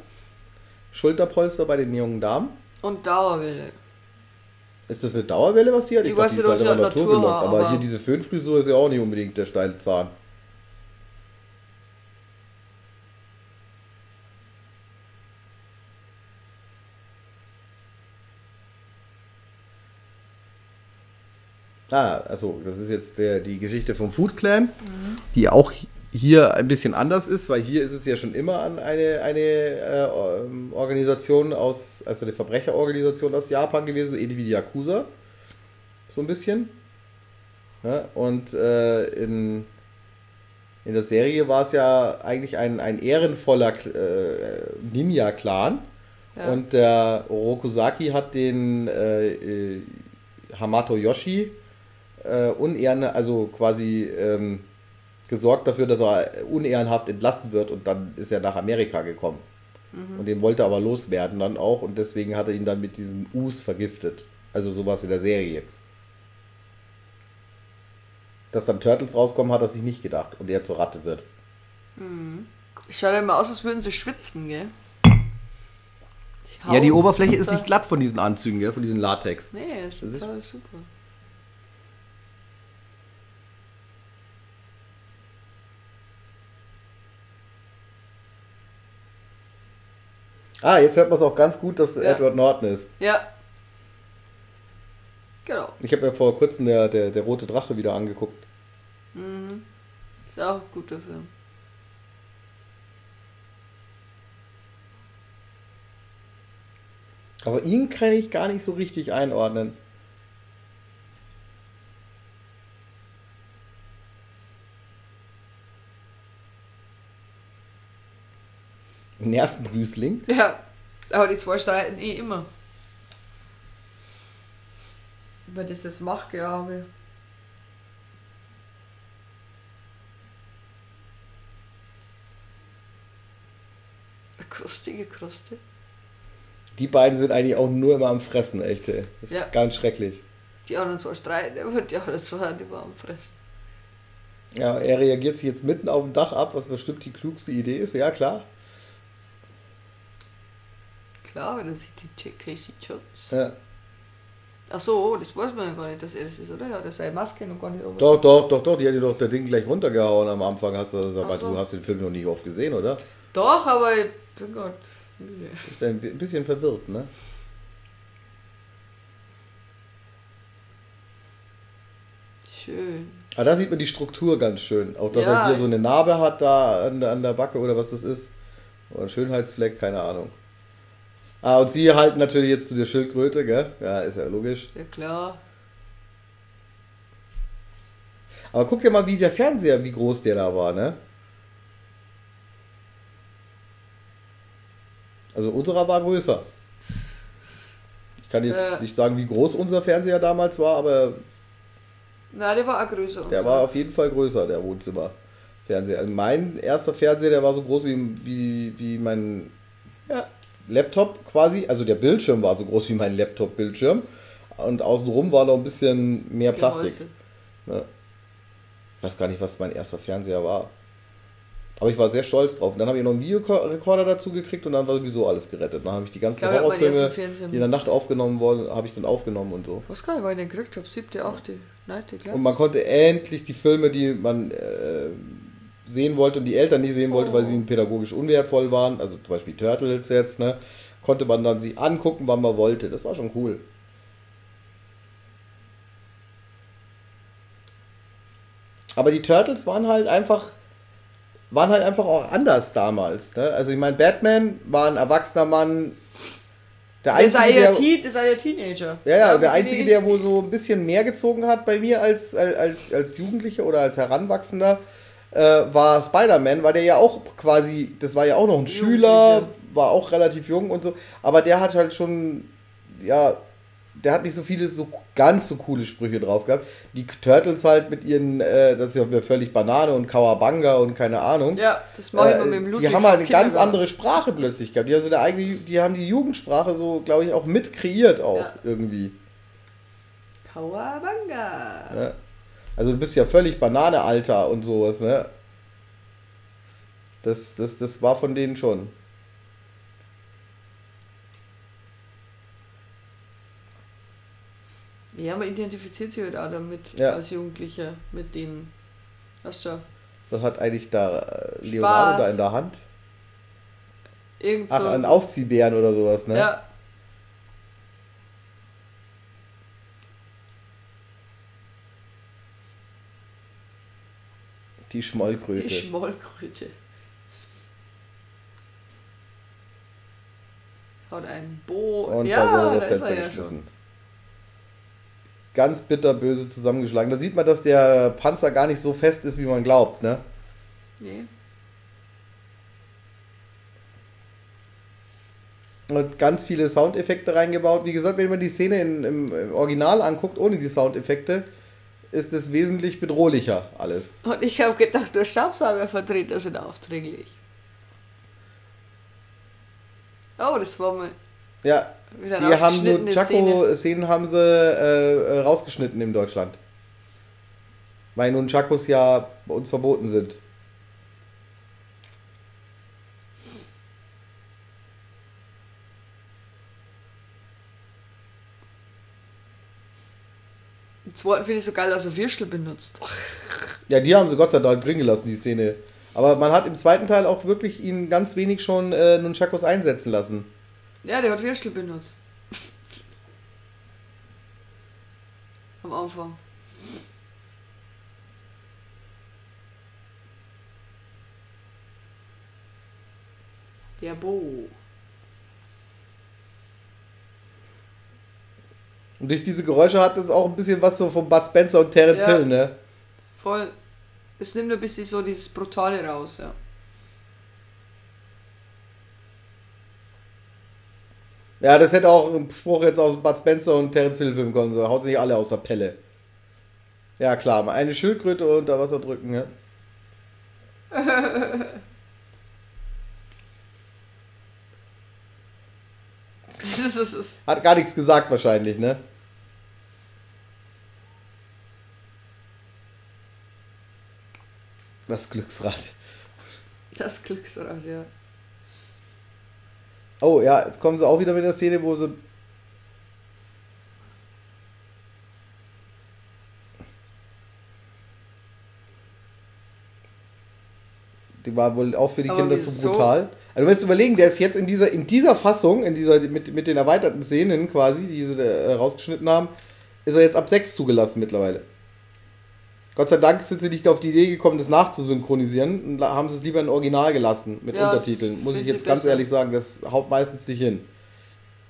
Schulterpolster bei den jungen Damen. Und Dauerwelle. Ist das eine Dauerwelle, was hier hat? Ich, ich weiß dachte, die ist halt Natur, Natur aber, aber hier diese Föhnfrisur ist ja auch nicht unbedingt der steile Zahn. Ah, also das ist jetzt der, die Geschichte vom Food Clan, die auch hier ein bisschen anders ist, weil hier ist es ja schon immer an eine, eine äh, ähm, Organisation aus, also eine Verbrecherorganisation aus Japan gewesen, so ähnlich wie die Yakuza. So ein bisschen. Ja, und äh, in, in der Serie war es ja eigentlich ein, ein ehrenvoller äh, Ninja-Clan. Ja. Und der Orokusaki hat den äh, äh, Hamato Yoshi äh, unehren, also quasi ähm, gesorgt dafür, dass er unehrenhaft entlassen wird und dann ist er nach Amerika gekommen. Und den wollte er aber loswerden dann auch und deswegen hat er ihn dann mit diesem Us vergiftet. Also sowas in der Serie. Dass dann Turtles rauskommen, hat er sich nicht gedacht und er zur Ratte wird. Schaut ja immer aus, als würden sie schwitzen, gell? Ja, die Oberfläche ist total- nicht glatt von diesen Anzügen, gell? von diesen Latex. Nee, ist Das ist- total super. Ah, jetzt hört man es auch ganz gut, dass Ja. Edward Norton ist. Ja. Genau. Ich habe mir vor kurzem der, der, der Rote Drache wieder angeguckt. Ist auch ein guter Film. Aber ihn kann ich gar nicht so richtig einordnen. Nervendrüsling. Ja, aber die zwei streiten eh immer. Über dieses Machtgehabe. Eine Krustige Kruste. Die beiden sind eigentlich auch nur immer am Fressen, echt. ey. Das ist Ja. ganz schrecklich. Die anderen zwei streiten, aber die anderen zwei haben immer am Fressen. Ja, er reagiert sich jetzt mitten auf dem Dach ab, was bestimmt die klugste Idee ist. Ja, klar. Klar, wenn er sieht die Casey Jones. Ja. Ach so, oh, das weiß man ja gar nicht, dass er das ist, oder? Ja, der seine Maske noch gar nicht oben. Doch, doch, doch, doch, die hat dir doch der Ding gleich runtergehauen am Anfang. Hast du, aber so. du hast den Film noch nicht oft gesehen, oder? Doch, aber ich bin gerade müde. Ist ein bisschen verwirrt, ne? Schön. Aber da sieht man die Struktur ganz schön. Auch, dass Ja. er hier so eine Narbe hat da an der, an der Backe oder was das ist. Oder ein Schönheitsfleck, keine Ahnung. Ah, und sie halten natürlich jetzt zu der Schildkröte, gell? Ja, ist ja logisch. Ja klar. Aber guck dir mal, wie der Fernseher, wie groß der da war, ne? Also unserer war größer. Ich kann jetzt Ja. nicht sagen, wie groß unser Fernseher damals war, aber Nein, der war auch größer. der war auf jeden Fall größer, der Wohnzimmerfernseher. Also mein erster Fernseher, der war so groß wie, wie, wie mein ja, Laptop quasi. Also der Bildschirm war so groß wie mein Laptop-Bildschirm. Und außenrum war noch ein bisschen mehr Plastik. Ja. Ich weiß gar nicht, was mein erster Fernseher war. Aber ich war sehr stolz drauf. Und dann habe ich noch einen Videorekorder dazu gekriegt und dann war sowieso alles gerettet. Dann habe ich die ganzen Ich Horrorfilme, die in der Nacht aufgenommen wurden, habe ich dann aufgenommen und so. Gar nicht, weil ich den gekriegt habe. Siebte, achte, neunte Klasse. Und man konnte endlich die Filme, die man äh, sehen wollte und die Eltern nicht sehen wollte, weil sie pädagogisch unwertvoll waren, also zum Beispiel Turtles jetzt, ne, konnte man dann sie angucken, wann man wollte. Das war schon cool. Aber die Turtles waren halt einfach waren halt einfach auch anders damals. Ne? Also ich meine, Batman war ein erwachsener Mann. Der einzige, ja der, ist ja Teenager. ja, ja, der Einzige, der wo so ein bisschen mehr gezogen hat bei mir als, als, als Jugendlicher oder als Heranwachsender, äh, war Spider-Man, weil der ja auch quasi, das war ja auch noch ein Schüler, war auch relativ jung und so, aber der hat halt schon, ja, der hat nicht so viele so ganz so coole Sprüche drauf gehabt. Die Turtles halt mit ihren, äh, das ist ja mir völlig Banane und Kawabanga und keine Ahnung. Ja, das mache ich Äh, mit dem Ludwig. die haben halt eine ganz andere Sprache plötzlich gehabt. Die, also der eigene, die haben die Jugendsprache so, glaube ich, auch mit kreiert auch Ja. irgendwie. Kawabanga. Ne? Also du bist ja völlig Banane, Alter und sowas, ne? Das, das, das war von denen schon. Ja, man identifiziert sich halt auch damit Ja. als Jugendlicher mit denen. Weißt du, Was hat eigentlich da äh, Leonardo Spaß. da in der Hand? irgend so. Ach, ein Aufziehbären oder sowas, ne? Ja, Die Schmollkröte. die Schmollkröte. Hat ein Bo. Und ja, da das ist er ja schon. Ganz bitterböse zusammengeschlagen. Da sieht man, dass der Panzer gar nicht so fest ist, wie man glaubt, ne? Nee. Und ganz viele Soundeffekte reingebaut. Wie gesagt, wenn man die Szene in, im Original anguckt, ohne die Soundeffekte, ist es wesentlich bedrohlicher alles. Und ich habe gedacht, nur Staubsaugervertreter sind aufdringlich. Oh, das war mal Ja, wieder die eine haben nur. Chaco-Szenen haben sie äh, äh, rausgeschnitten in Deutschland. Weil nun Chacos ja bei uns verboten sind. Zweiten finde ich so geil, also Würstel benutzt. Ja, die haben sie Gott sei Dank drin gelassen, die Szene. Aber man hat im zweiten Teil auch wirklich ihn ganz wenig schon äh, Nunchakos einsetzen lassen. Ja, der hat Würstel benutzt. Am Anfang. Der Bo. Und durch diese Geräusche hat es auch ein bisschen was so von Bud Spencer und Terence Ja. Hill, ne? Voll. Es nimmt ein bisschen so dieses Brutale raus, ja. Ja, das hätte auch ein Spruch jetzt aus Bud Spencer und Terence Hill Film kommen. So, haut sich alle aus der Pelle. Ja, klar, mal eine Schildkröte unter Wasser drücken, ne? Ist, Hat gar nichts gesagt wahrscheinlich, ne? Das Glücksrad. das Glücksrad, ja. Oh ja, jetzt kommen sie auch wieder mit der Szene, wo sie. Die war wohl auch für die Aber Kinder zu wieso? brutal. Also du musst überlegen, der ist jetzt in dieser, in dieser Fassung, in dieser, mit, mit den erweiterten Szenen quasi, die sie äh, rausgeschnitten haben, ist er jetzt ab 6 zugelassen mittlerweile. Gott sei Dank sind sie nicht auf die Idee gekommen, das nachzusynchronisieren und da haben sie es lieber in Original gelassen mit Ja, Untertiteln. Muss ich jetzt ganz besser. ehrlich sagen, das haut meistens nicht hin.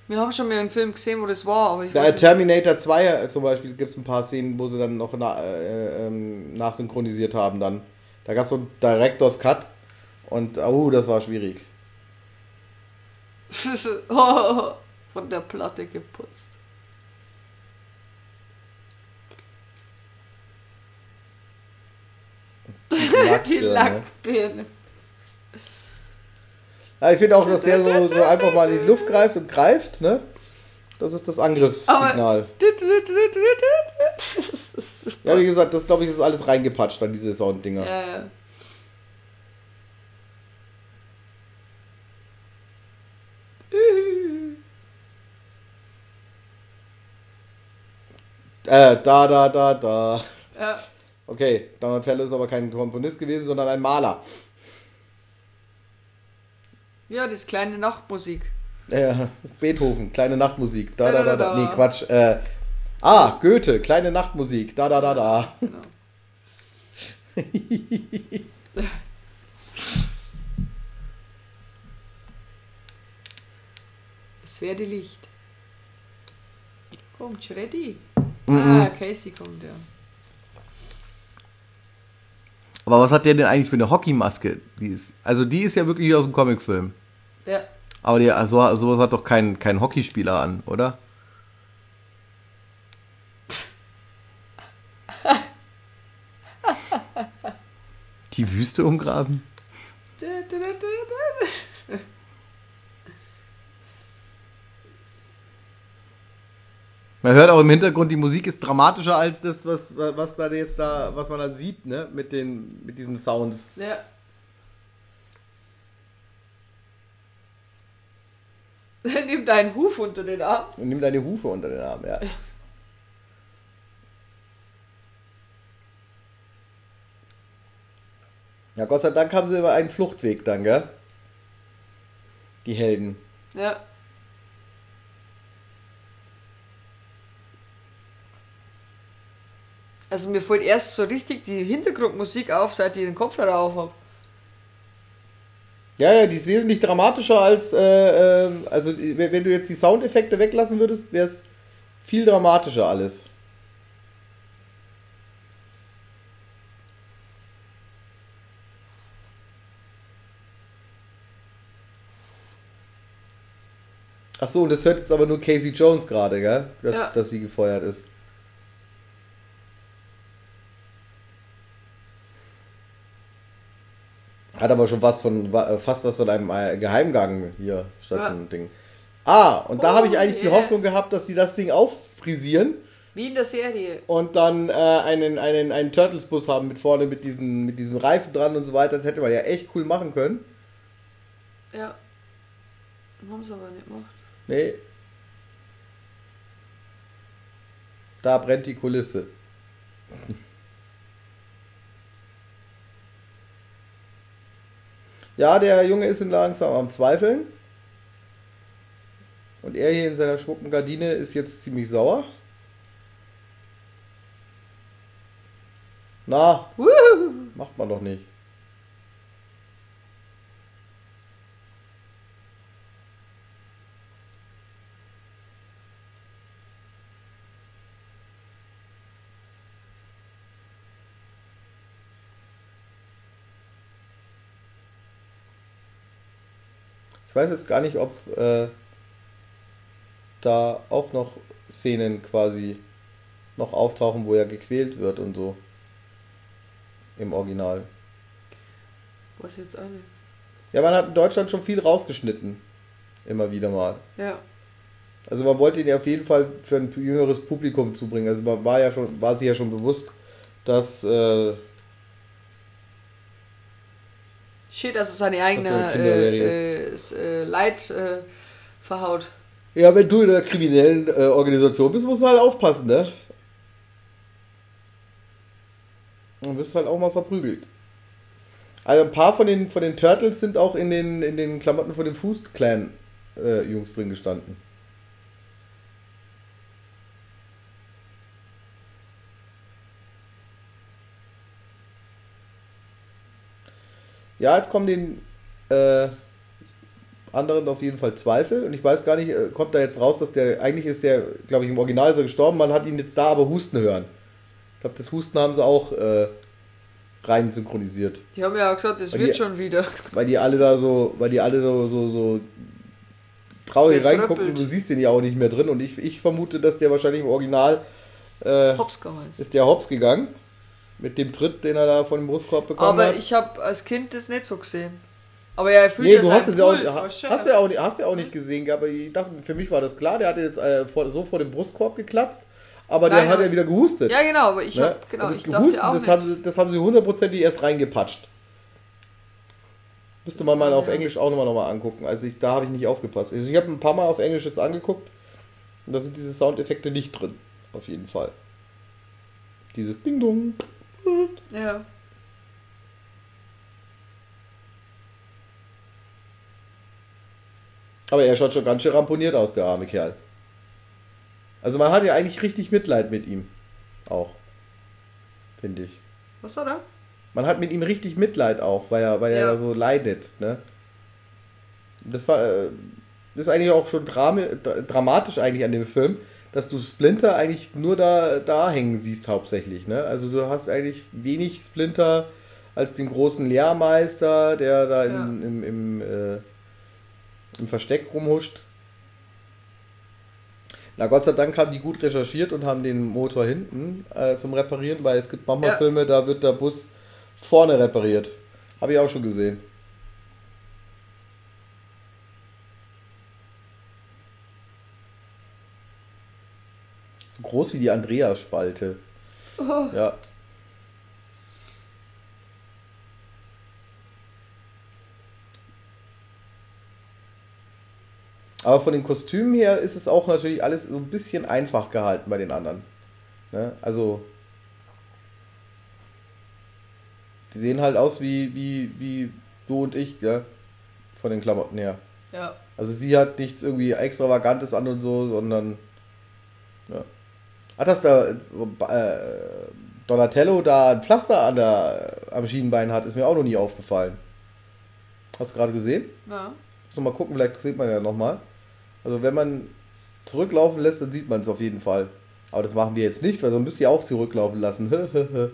Wir haben schon mal einen Film gesehen, wo das war, aber ich Der weiß nicht. Terminator 2 äh, zum Beispiel gibt es ein paar Szenen, wo sie dann noch na, äh, ähm, nachsynchronisiert haben dann. Da gab es so einen Director's Cut und oh, das war schwierig. oh, von der Platte geputzt. Die Lackbirne. Lackbirne. Ja, ich finde auch, dass der so, so einfach mal in die Luft greift und greift, ne? Das ist das Angriffssignal. Das ist super. Ja, wie gesagt, das glaube ich ist alles reingepatscht an diese Sounddinger. Ja, ja. Äh, da, da, da, da. Ja. Okay, Donatello ist aber kein Komponist gewesen, sondern ein Maler. ja, das kleine Nachtmusik. Äh, Beethoven, kleine Nachtmusik. Da, da, da, da. Nee, Quatsch. Äh, ah, Goethe, kleine Nachtmusik. Da, da, da, da. Genau. es werde Licht. Kommt, Shreddy. Ah, Casey kommt, ja. Aber was hat der denn eigentlich für eine Hockeymaske? Die ist, also die ist ja wirklich aus dem Comicfilm. Ja. Aber die, so, sowas hat doch kein, kein Hockeyspieler an, oder? Die Wüste umgraben? Man hört auch im Hintergrund, die Musik ist dramatischer als das, was, was da jetzt da, was man dann sieht, ne? Mit den, mit diesen Sounds. Ja. Nimm deinen Huf unter den Arm. Nimm deine Hufe unter den Arm, ja. Ja, Gott sei Dank haben sie über einen Fluchtweg dann, gell? Die Helden. Ja. Also mir fällt erst so richtig die Hintergrundmusik auf, seit ich den Kopfhörer auf habe. Ja, ja, die ist wesentlich dramatischer als, äh, äh, also wenn du jetzt die Soundeffekte weglassen würdest, wäre es viel dramatischer alles. Ach so, und das hört jetzt aber nur Casey Jones gerade, gell? Dass, Ja. dass sie gefeuert ist. Hat aber schon was von, äh, fast was von einem äh, Geheimgang hier statt Ja. Ding. Ah, und da Oh, habe ich eigentlich die yeah. Hoffnung gehabt, dass die das Ding auffrisieren Wie in der Serie. und dann äh, einen, einen, einen Turtles-Bus haben mit vorne mit diesen, mit diesen Reifen dran und so weiter. Das hätte man ja echt cool machen können. Ja. Haben sie aber nicht gemacht. Nee. Da brennt die Kulisse. Ja, der Junge ist in langsam am Zweifeln. Und er hier in seiner schmucken Gardine ist jetzt ziemlich sauer. Na, Wuhu. macht man doch nicht. Ich weiß jetzt gar nicht, ob äh, da auch noch Szenen quasi noch auftauchen, wo er gequält wird und so. Im Original. Was jetzt nicht. Ja, man hat in Deutschland schon viel rausgeschnitten. Immer wieder mal. Ja. Also man wollte ihn ja auf jeden Fall für ein jüngeres Publikum zubringen. Also man war ja schon, war sich ja schon bewusst, dass äh, Shit, dass er seine eigene Das ist eine Kinderserie. äh, s- äh, Leid äh, verhaut. ja, wenn du in einer kriminellen äh, Organisation bist, musst du halt aufpassen, ne? Und wirst halt auch mal verprügelt. Also ein paar von den von den Turtles sind auch in den in den Klamotten von den Clan äh, drin gestanden. Ja, jetzt kommen den äh, anderen auf jeden Fall Zweifel und ich weiß gar nicht, äh, kommt da jetzt raus, dass der, eigentlich ist der, glaube ich, im Original ist er gestorben, man hat ihn jetzt da aber husten hören. Ich glaube, das Husten haben sie auch äh, rein synchronisiert. Die haben ja auch gesagt, es wird die- schon wieder. Weil die alle da so, weil die alle so, so, so traurig reingucken, du siehst den ja auch nicht mehr drin und ich, ich vermute, dass der wahrscheinlich im Original äh, Hops ist der Hops gegangen. Mit dem Tritt, den er da von dem Brustkorb bekommen Aber hat. ich habe als Kind das nicht so gesehen. Aber ja, er fühlt Nee, ja du hast es ja auch, Puls, ha- weißt du? hast ja auch, nicht- hast ja auch nicht gesehen, aber ich dachte, für mich war das klar, der hatte jetzt äh, vor, so vor dem Brustkorb geklatzt, aber Nein, dann hat er wieder gehustet. Ja, genau, aber ich ne? hab, genau, ich Gehusten, dachte auch das nicht. haben, sie, das haben sie hundertprozentig erst reingepatscht. Müsste man mal auf ja. Englisch auch nochmal noch mal angucken. Also ich, da habe ich nicht aufgepasst. Also ich habe ein paar Mal auf Englisch jetzt angeguckt und da sind diese Soundeffekte nicht drin. Auf jeden Fall. Dieses Ding-Dong. Ja. Aber er schaut schon ganz schön ramponiert aus, der arme Kerl. Also man hat ja eigentlich richtig Mitleid mit ihm. Auch. Finde ich. Was hat er? Man hat mit ihm richtig Mitleid auch, weil er, weil er Ja. da so leidet. Ne? Das war äh, das ist eigentlich auch schon drame, dra- dramatisch eigentlich an dem Film, dass du Splinter eigentlich nur da, da hängen siehst hauptsächlich. Ne? Also du hast eigentlich wenig Splinter als den großen Lehrmeister, der da Ja. in, im, im, äh, im Versteck rumhuscht. Na Gott sei Dank haben die gut recherchiert und haben den Motor hinten äh, zum Reparieren, weil es gibt manchmal Ja. Filme, da wird der Bus vorne repariert. Habe ich auch schon gesehen. So groß wie die Andreas-Spalte. Oh. Ja. Aber von den Kostümen her ist es auch natürlich alles so ein bisschen einfach gehalten bei den anderen. Ne? Also. Die sehen halt aus wie, wie, wie du und ich, ja? Von den Klamotten her. Ja. Also sie hat nichts irgendwie Extravagantes an und so, sondern. Ja. Ach, dass da äh, Donatello da ein Pflaster an der, am Schienenbein hat, ist mir auch noch nie aufgefallen. Hast du gerade gesehen? Ja. Muss noch mal gucken, vielleicht sieht man ja nochmal. Also wenn man zurücklaufen lässt, dann sieht man es auf jeden Fall. Aber das machen wir jetzt nicht, weil sonst müsst ihr auch zurücklaufen lassen.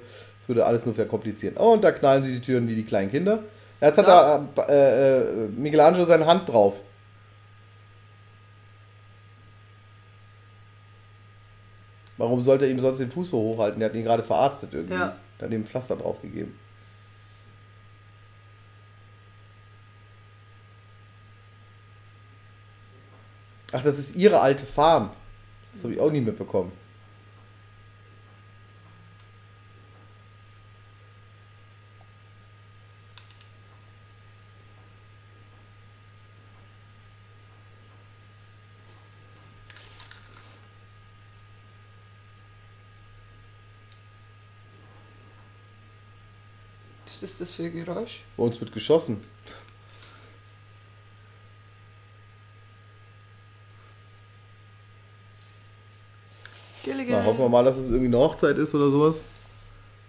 Das würde alles nur verkomplizieren. Oh, und da knallen sie die Türen wie die kleinen Kinder. Jetzt hat Ja. da äh, äh, Michelangelo seine Hand drauf. Warum sollte er ihm sonst den Fuß so hochhalten? Der hat ihn gerade verarztet irgendwie. Ja. Der hat ihm ein Pflaster draufgegeben. Ach, das ist ihre alte Farm. Das habe ich auch nie mitbekommen. Was ist das für ein Geräusch? Bei uns wird geschossen. Wir mal, dass es irgendwie eine Hochzeit ist oder sowas.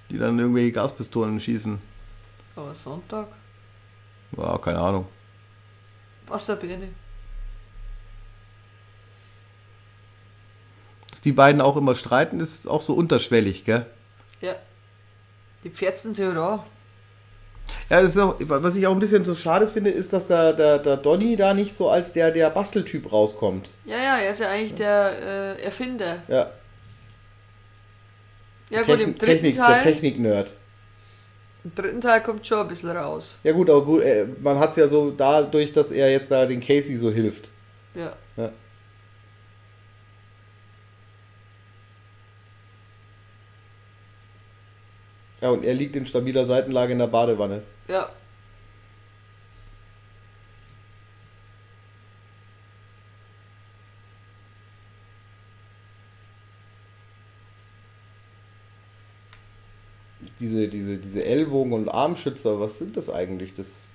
Die dann irgendwelche Gaspistolen schießen. Aber Sonntag. Ja, keine Ahnung. Wasserbeine. Dass die beiden auch immer streiten, ist auch so unterschwellig, gell? Ja. Die pferzen sich halt auch. Ja, das ist auch, was ich auch ein bisschen so schade finde, ist, dass der, der, der Donny da nicht so als der, der Basteltyp rauskommt. Ja, ja, er ist ja eigentlich der äh, Erfinder. Ja, Ja gut, im dritten Technik, der Teil. Technik-Nerd. Im dritten Teil kommt schon ein bisschen raus. Ja gut, aber gut, äh, man hat es ja so dadurch, dass er jetzt da den Casey so hilft. Ja. Ja. Ja, und er liegt in stabiler Seitenlage in der Badewanne. Ja. Diese, diese, diese Ellbogen- und Armschützer, was sind das eigentlich? Das,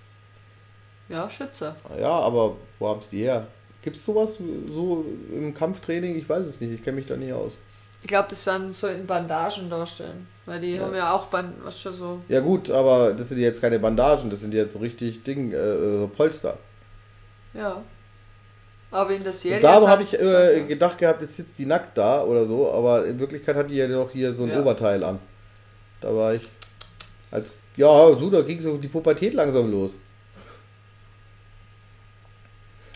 Ja, Schützer. ja, aber wo haben es die her? Gibt es sowas so im Kampftraining? Ich weiß es nicht, ich kenne mich da nie aus. Ich glaube, das sind so in Bandagen darstellen. Weil die haben ja auch Band, was schon so. Ja gut, aber das sind jetzt keine Bandagen, das sind jetzt so richtig Ding, äh, so Polster. Ja. Aber in der Serie. Und da habe ich äh, gedacht gehabt, jetzt sitzt die nackt da oder so, aber in Wirklichkeit hat die ja noch hier so ein Ja. Oberteil an. Da war ich als ja, so, da ging so die Pubertät langsam los.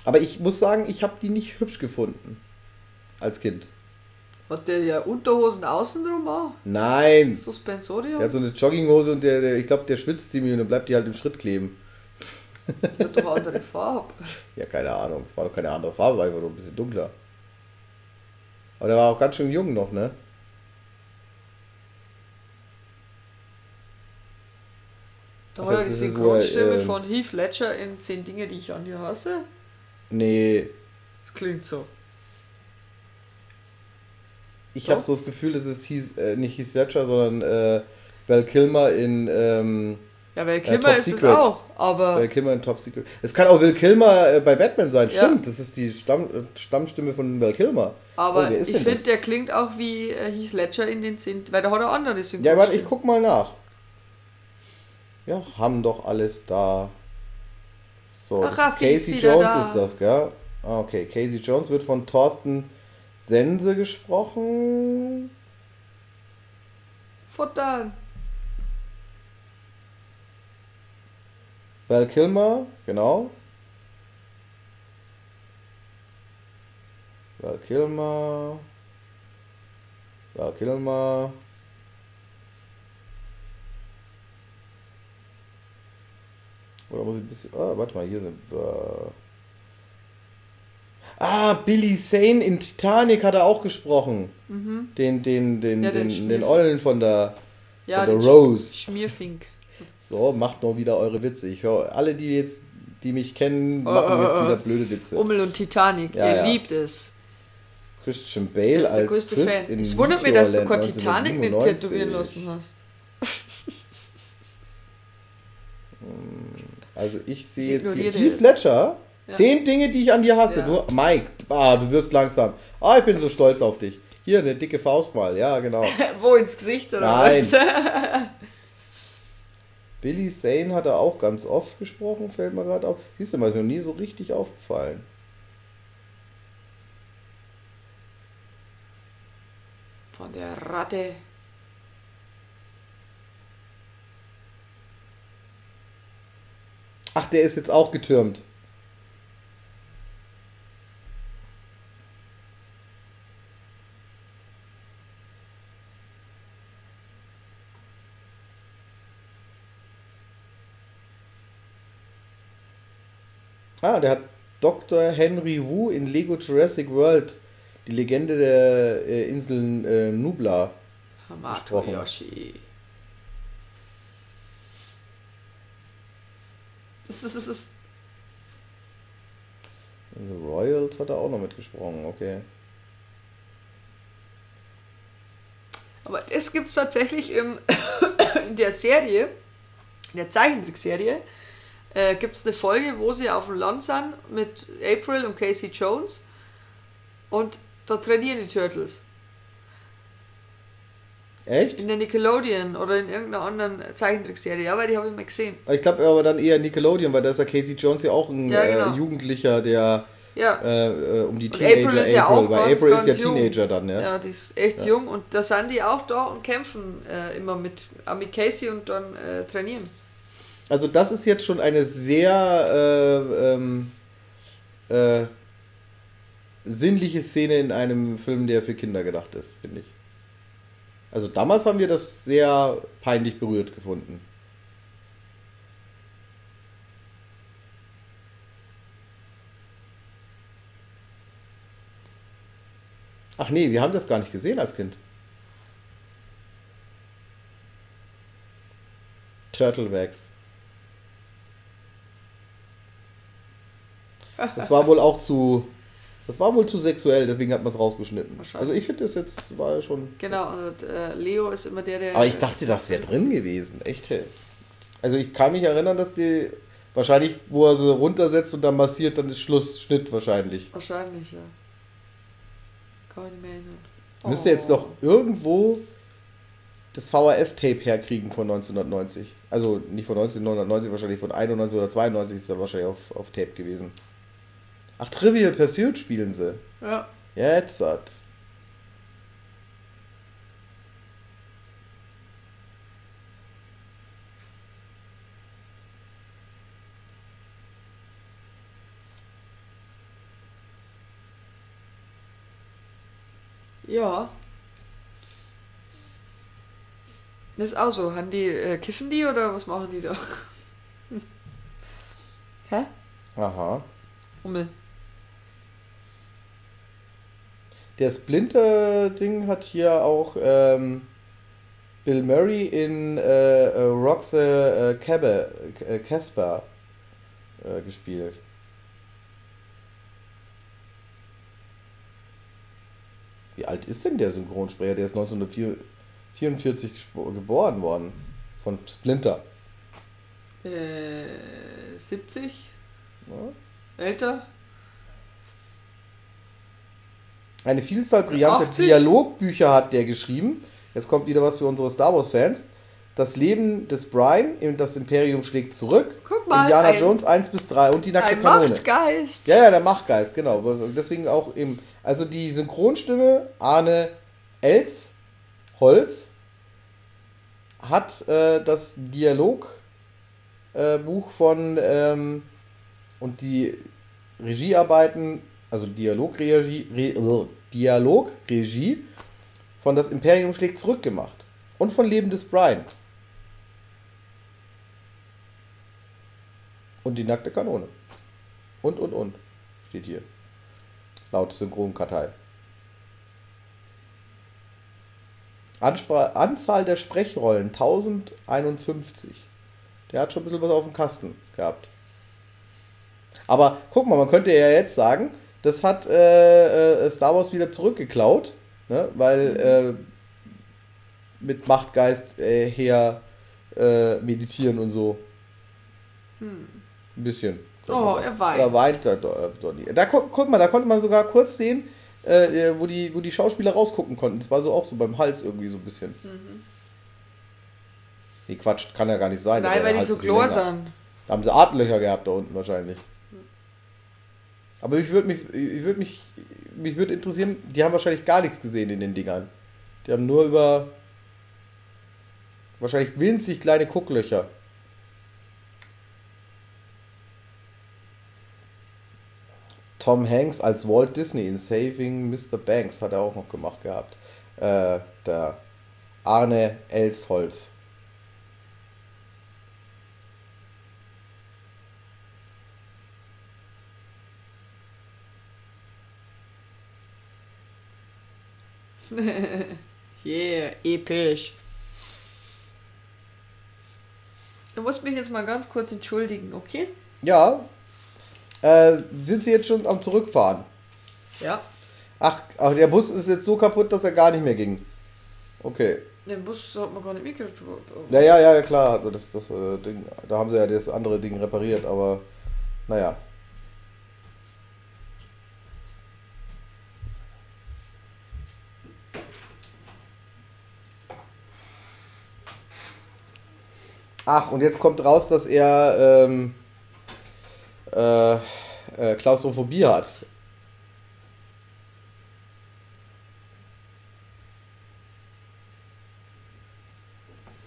Aber ich muss sagen, ich habe die nicht hübsch gefunden als Kind. Hat der ja Unterhosen außenrum auch? Nein, Suspensorium? der hat so eine Jogginghose und der, der ich glaube, der schwitzt ziemlich und dann bleibt die halt im Schritt kleben. Die hat doch andere Farbe. Ja, keine Ahnung. War doch keine andere Farbe, war einfach nur ein bisschen dunkler. Aber der war auch ganz schön jung noch, ne? Da hat er die ist Synchronstimme ähm, von Heath Ledger in 10 Dinge, die ich an dir hasse. Nee, Das klingt so. ich habe so das Gefühl, es ist hieß, äh, nicht Heath Ledger, sondern äh, Val Kilmer in ähm, Ja, weil Top Kimmer ist es Secret. auch, aber Val Kilmer in Top Secret. Es kann auch Val Kilmer äh, bei Batman sein, Ja. stimmt. Das ist die Stamm, äh, Stammstimme von Val Kilmer. aber Oh, ist ich finde, der klingt auch wie äh, Heath Ledger in den 10, weil da hat er andere Ja, Synchronstimmen. warte, ich guck mal nach. Ja, haben doch alles da. So, Ach, Raffi ist ist Casey wieder Jones da. ist das, gell? Ah, okay. Casey Jones wird von Thorsten Sense gesprochen. Futtern. Val Kilmer, genau. Val Kilmer. Val Kilmer. Oder muss ich ein bisschen. Ah, warte mal, hier sind wir. Ah, Billy Zane in Titanic hat er auch gesprochen. Den, den, den, Mhm. Ja, den den, den. Ollen von der, Ja, von der den Rose. Schmierfink. So, macht noch wieder eure Witze. Ich höre alle, die jetzt die mich kennen, machen jetzt wieder blöde Witze. Ummel und Titanic, Ja, ihr ja. liebt es. Christian Bale ist der als größte Chris Fan. Es wundert mich, dass du gerade Titanic nicht 1997. tätowieren lassen hast. Also ich sehe jetzt hier ignoriert Heath. Ledger. Ja. Zehn Dinge, die ich an dir hasse. Ja. Nur Mike, ah, du wirst langsam. Ah, ich bin so stolz auf dich. Hier, eine dicke Faust mal. Ja, genau. Wo ins Gesicht oder Nein. was? Billy Zane hat er auch ganz oft gesprochen, fällt mir gerade auf. Siehst du mal, ist mir noch nie so richtig aufgefallen. Von der Ratte. Ach, der ist jetzt auch getürmt. Ah, der hat Dr. Henry Wu in Lego Jurassic World, die Legende der äh, Inseln äh, Nubla. Hamato Gesprochen. Yoshi. Das ist, das ist, In The Royals hat er auch noch mitgesprochen, okay. aber das gibt es tatsächlich im, in der Serie, in der Zeichentrickserie, äh, gibt es eine Folge, wo sie auf dem Land sind mit April und Casey Jones und da trainieren die Turtles. Echt? In der Nickelodeon oder in irgendeiner anderen Zeichentrickserie, ja, weil die habe ich mal gesehen. Ich glaube aber dann eher Nickelodeon, weil da ist ja Casey Jones ja auch ein Ja, genau. äh, Jugendlicher, der Ja, äh, äh, um die Und Teenager April ist ja auch weil ganz, April ganz ist ja jung. Teenager dann, ja. Ja, die ist echt jung und da sind die auch da und kämpfen äh, immer mit, mit Casey und dann äh, trainieren. Also das ist jetzt schon eine sehr äh, ähm, äh, sinnliche Szene in einem Film, der für Kinder gedacht ist, finde ich. Also damals haben wir das sehr peinlich berührt gefunden. Ach nee, wir haben das gar nicht gesehen als Kind. Turtlewax. Das war wohl auch zu. Das war wohl zu sexuell, deswegen hat man es rausgeschnitten. Also ich finde das jetzt war ja schon. Genau, und äh, Leo ist immer der, der. Aber ich dachte, das wäre drin gewesen. Echt. hey. Also ich kann mich erinnern, dass die. Wahrscheinlich, wo er sie runtersetzt und dann massiert, dann ist Schluss, Schnitt wahrscheinlich. Wahrscheinlich, ja. Kann man nicht mehr erinnern. Müsste jetzt doch irgendwo das VHS-Tape herkriegen von 1990. Also nicht von 1990, wahrscheinlich von 91 oder 92 ist er wahrscheinlich auf, auf Tape gewesen. Ach, Trivial Pursuit spielen sie. Ja. Jetzt hat. Ja. Das ist auch so. Haben die, äh, kiffen die oder was machen die da? Hä? Aha. Hummel. Der Splinter-Ding hat hier auch ähm, Bill Murray in äh, äh, Rock the äh, Cabba, äh, Casper äh, gespielt. Wie alt ist denn der Synchronsprecher? Der ist 1944 gespo- geboren worden. Von Splinter. Äh, 70? Ja. Älter? Eine Vielzahl brillanter 80? Dialogbücher hat der geschrieben. Jetzt kommt wieder was für unsere Star Wars-Fans. Das Leben des Brian, das Imperium schlägt zurück. Guck mal, Indiana ein- Jones 1 bis 3 und die nackte Ein Kanone. Machtgeist! Ja, ja, der Machtgeist, genau. Deswegen auch eben. Also die Synchronstimme Arne Els Holz hat äh, das Dialogbuch äh, von ähm, und die Regiearbeiten, also Dialogregie, Re, Dialogregie von Das Imperium schlägt zurück gemacht. Und von Leben des Brian. Und die nackte Kanone. Und, und, und. Steht hier. Laut Synchronkartei. Anzahl der Sprechrollen 1051. Der hat schon ein bisschen was auf dem Kasten gehabt. Aber guck mal, man könnte ja jetzt sagen, das hat äh, äh, Star Wars wieder zurückgeklaut, ne? weil äh, mit Machtgeist äh, her äh, meditieren und so. Hm. Ein bisschen. Oh, er weint. Er weint da, da, guck mal, da konnte man sogar kurz sehen, äh, wo, die, wo die Schauspieler rausgucken konnten. Das war so auch so beim Hals irgendwie so ein bisschen. Mhm. Nee, Quatsch, kann ja gar nicht sein. Nein, weil die so klar sind. Da haben sie Atemlöcher gehabt da unten wahrscheinlich. Aber ich würde mich, ich würde mich, mich würde interessieren, die haben wahrscheinlich gar nichts gesehen in den Dingern. Die haben nur über wahrscheinlich winzig kleine Gucklöcher. Tom Hanks als Walt Disney in Saving Mr. Banks hat er auch noch gemacht gehabt. Äh, der Arne Elsholz. yeah, episch. Du musst mich jetzt mal ganz kurz entschuldigen, okay? Ja. Äh, sind Sie jetzt schon am Zurückfahren? Ja. Ach, ach, der Bus ist jetzt so kaputt, dass er gar nicht mehr ging. Okay. Den Bus hat man gar nicht mitgekriegt. Ja, ja, ja, klar. Das, das, äh, Ding, da haben sie ja das andere Ding repariert, aber naja. Ach, und jetzt kommt raus, dass er ähm, äh, äh, Klaustrophobie hat.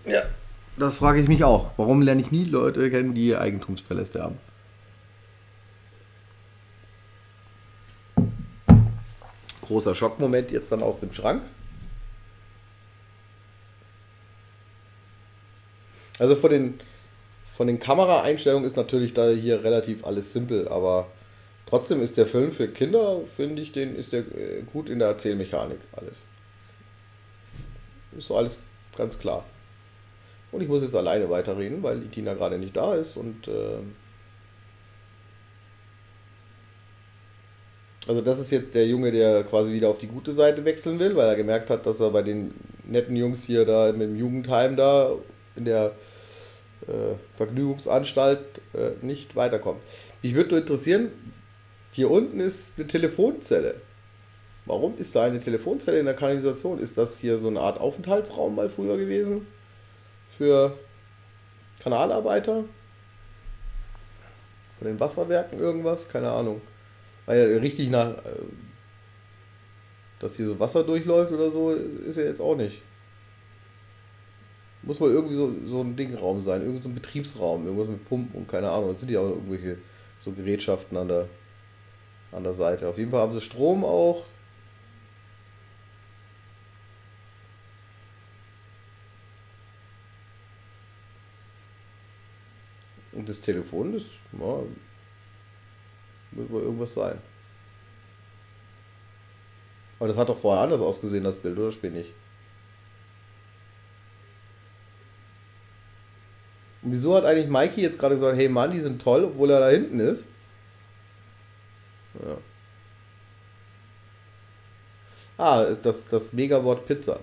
Ja, das frage ich mich auch. Warum lerne ich nie Leute kennen, die Eigentumspaläste haben? Großer Schockmoment jetzt dann aus dem Schrank. Also von den, von den Kameraeinstellungen ist natürlich da hier relativ alles simpel, aber trotzdem ist der Film für Kinder, finde ich, den ist der äh, gut in der Erzählmechanik alles. Ist so alles ganz klar. Und ich muss jetzt alleine weiterreden, weil die Tina gerade nicht da ist und äh, Also das ist jetzt der Junge, der quasi wieder auf die gute Seite wechseln will, weil er gemerkt hat, dass er bei den netten Jungs hier da mit dem Jugendheim da in der äh, Vergnügungsanstalt äh, nicht weiterkommt. Mich würde nur interessieren, hier unten ist eine Telefonzelle. Warum ist da eine Telefonzelle in der Kanalisation? Ist das hier so eine Art Aufenthaltsraum mal früher gewesen? Für Kanalarbeiter? Von den Wasserwerken irgendwas? Keine Ahnung. Weil ja richtig nach. Äh, dass hier so Wasser durchläuft oder so, ist ja jetzt auch nicht. Muss mal irgendwie so, so ein Dingraum sein, irgendwie so ein Betriebsraum, irgendwas mit Pumpen und keine Ahnung. Das sind ja auch irgendwelche so Gerätschaften an der, an der Seite. Auf jeden Fall haben sie Strom auch. Und das Telefon, das ja, wird wohl irgendwas sein. Aber das hat doch vorher anders ausgesehen, das Bild, oder spinne ich? Wieso hat eigentlich Mikey jetzt gerade gesagt, hey Mann, die sind toll, obwohl er da hinten ist? Ja. Ah, das, das Megawort Pizza.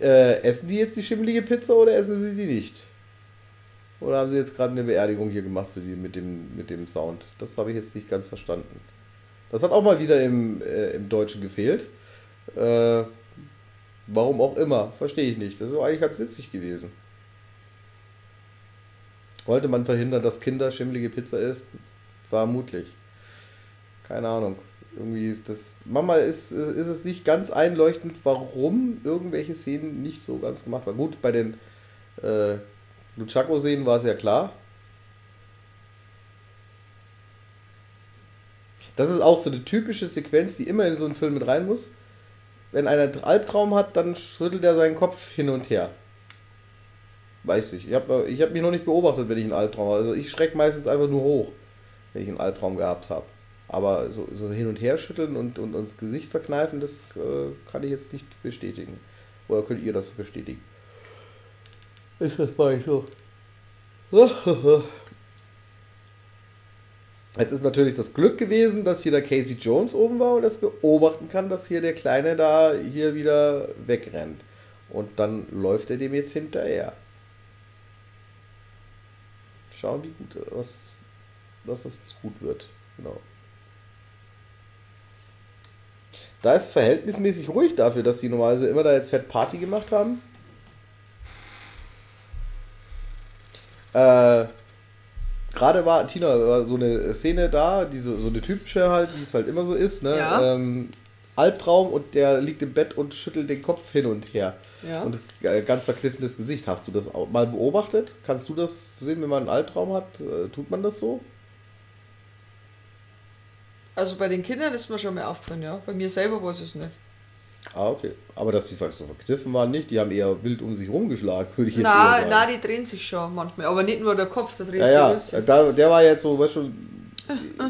Äh, essen die jetzt die schimmelige Pizza oder essen sie die nicht? Oder haben sie jetzt gerade eine Beerdigung hier gemacht für sie mit dem, mit dem Sound? Das habe ich jetzt nicht ganz verstanden. Das hat auch mal wieder im, äh, im Deutschen gefehlt. Äh, warum auch immer, verstehe ich nicht. Das ist eigentlich ganz witzig gewesen. Wollte man verhindern, dass Kinder schimmelige Pizza essen? Vermutlich. Keine Ahnung irgendwie ist das. Manchmal ist, ist es nicht ganz einleuchtend, warum irgendwelche Szenen nicht so ganz gemacht waren. Gut, bei den äh, Luchaco-Szenen war es ja klar. Das ist auch so eine typische Sequenz, die immer in so einen Film mit rein muss. Wenn einer einen Albtraum hat, dann schüttelt er seinen Kopf hin und her. weiß ich. Ich habe ich hab mich noch nicht beobachtet, wenn ich einen Albtraum habe. Also ich schrecke meistens einfach nur hoch, wenn ich einen Albtraum gehabt habe. Aber so, so hin und her schütteln und, und uns Gesicht verkneifen, das äh, kann ich jetzt nicht bestätigen. Oder könnt ihr das bestätigen? Ist das bei euch so? Jetzt ist natürlich das Glück gewesen, dass hier der Casey Jones oben war und das beobachten kann, dass hier der Kleine da hier wieder wegrennt. Und dann läuft er dem jetzt hinterher. Schauen, wie gut was, was das gut wird. Genau. Da ist verhältnismäßig ruhig dafür, dass die normalerweise immer da jetzt Fett Party gemacht haben. Äh, Gerade war, Tina, war so eine Szene da, die so, so eine typische halt, wie es halt immer so ist, ne? Ja. Ähm, Albtraum und der liegt im Bett und schüttelt den Kopf hin und her. Ja. Und äh, ganz verkniffenes Gesicht. Hast du das auch mal beobachtet? Kannst du das sehen, wenn man einen Albtraum hat? Äh, tut man das so? Also bei den Kindern ist mir schon mehr aufgefallen, ja. Bei mir selber weiß ich es nicht. Ah, okay. Aber dass die vielleicht so verkniffen waren, nicht? Die haben eher wild um sich rumgeschlagen, würde ich jetzt Na, sagen. na, die drehen sich schon manchmal. Aber nicht nur der Kopf, da dreht ja, ja. sich alles. Da, der war jetzt so, weißt du,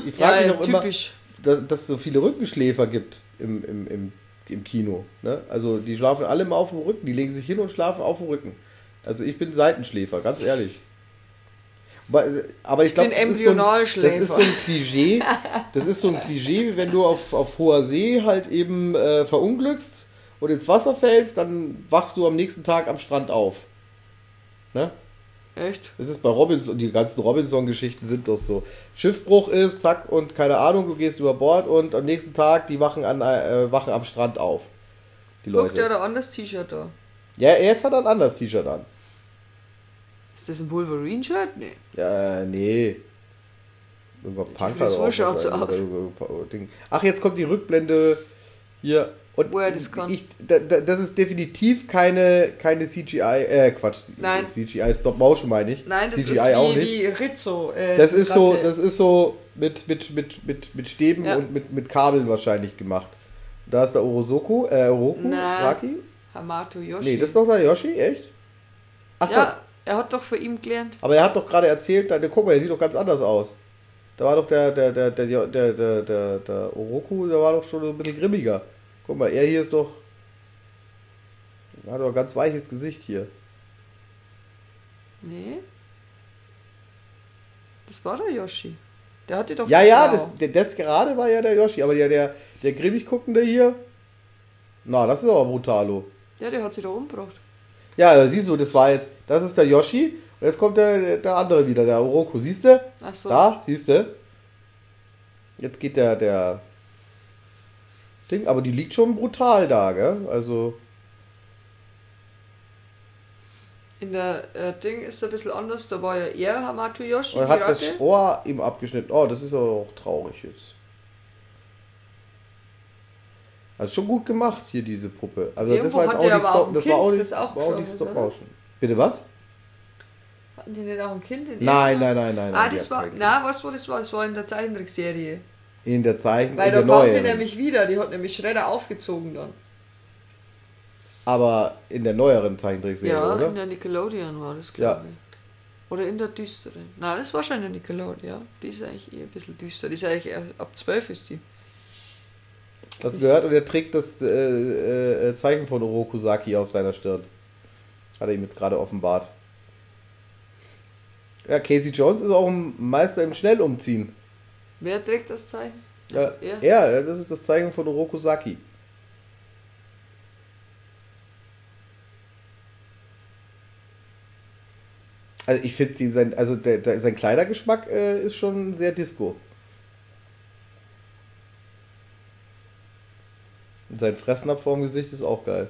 ich frage Ja, mich ja, auch immer, typisch. dass, dass es so viele Rückenschläfer gibt im, im, im, im Kino. Ne? Also die schlafen alle mal auf dem Rücken, die legen sich hin und schlafen auf dem Rücken. Also ich bin Seitenschläfer, ganz ehrlich. Aber, ich glaube, das, ist so das ist so ein Klischee. Das ist so ein Klischee, wie wenn du auf, auf hoher See halt eben äh, verunglückst und ins Wasser fällst, dann wachst du am nächsten Tag am Strand auf. Ne? Echt? Das ist bei Robinson, die ganzen Robinson-Geschichten sind doch so. Schiffbruch ist, zack, und keine Ahnung, du gehst über Bord und am nächsten Tag, die wachen, an, äh, wachen am Strand auf. Die Guck, der hat Leute. ein anderes T-Shirt da. Ja, jetzt hat er ein anderes T-Shirt an. Ist das ein Wolverine-Shirt? Nee. Ja, nee. Irgendwann Punk Frisur schaut so aus. Ach, jetzt kommt die Rückblende hier. Und Woher das kann. ich, da, da, das ist definitiv keine, keine CGI, äh, Quatsch, Nein. CGI, Stop Motion meine ich. Nein, das CGI ist auch wie, nicht. wie Rizzo. Äh, Das ist so, das ist so mit, mit, mit, mit, mit Stäben Ja. und mit, mit Kabeln wahrscheinlich gemacht. Da ist der Orosoku, äh, Oroku, Na. Saki? Hamato Yoshi. Nee, das ist doch der Yoshi, echt? Ach, ja, er hat doch für ihn gelernt. Aber er hat doch gerade erzählt, der, guck mal, der sieht doch ganz anders aus. Da war doch der, der, der, der, der, der, der, der Oroku, der war doch schon ein bisschen grimmiger. Guck mal, er hier ist doch. Hat doch ein ganz weiches Gesicht hier. Nee. Das war der Yoshi. Der hatte doch. Ja, ja, das, das, gerade war ja der Yoshi, aber der, der, der grimmig guckende hier. Na, das ist aber brutalo. Ja, der hat sich doch umgebracht. Ja, siehst du, das war jetzt, das ist der Yoshi und jetzt kommt der, der andere wieder, der Oroku. Siehst du? Ach so. Da, siehst du? Jetzt geht der, der Ding, aber die liegt schon brutal da, gell? Also, In der äh, Ding ist ein bisschen anders. Da war ja er Hamato Yoshi, und hat das Ratte. Ohr ihm abgeschnitten. Oh, das ist aber auch traurig jetzt. Also schon gut gemacht hier diese Puppe. Also das war jetzt auch nicht Stop, das Kind, war auch nicht, das auch war auch nicht gestorben Stop? Motion. Bitte was? Hatten die nicht auch ein Kind in Nein, nein, nein, nein. Ah, das war. Na, du, wo das war? Das war in der Zeichentrickserie. In der Zeichen Weil da kam sie nämlich wieder. Die hat nämlich Schredder aufgezogen dann. Aber in der neueren Zeichentrickserie, ja, oder? in der Nickelodeon war das, glaube ich. Oder in der düsteren. Nein, das war schon in der Nickelodeon, ja. Die ist eigentlich eher ein bisschen düster. Die ist eigentlich ab 12 ist die. Du gehört? Und er trägt das äh, äh, Zeichen von Oroku Saki auf seiner Stirn. Hat er ihm jetzt gerade offenbart. Ja, Casey Jones ist auch ein Meister im Schnellumziehen. Wer trägt das Zeichen? Ja, Also er? er, das ist das Zeichen von Oroku Saki. Also ich finde sein, also der, der, sein Kleidergeschmack äh, ist schon sehr Disco. Und sein Fressnapf vorm Gesicht ist auch geil.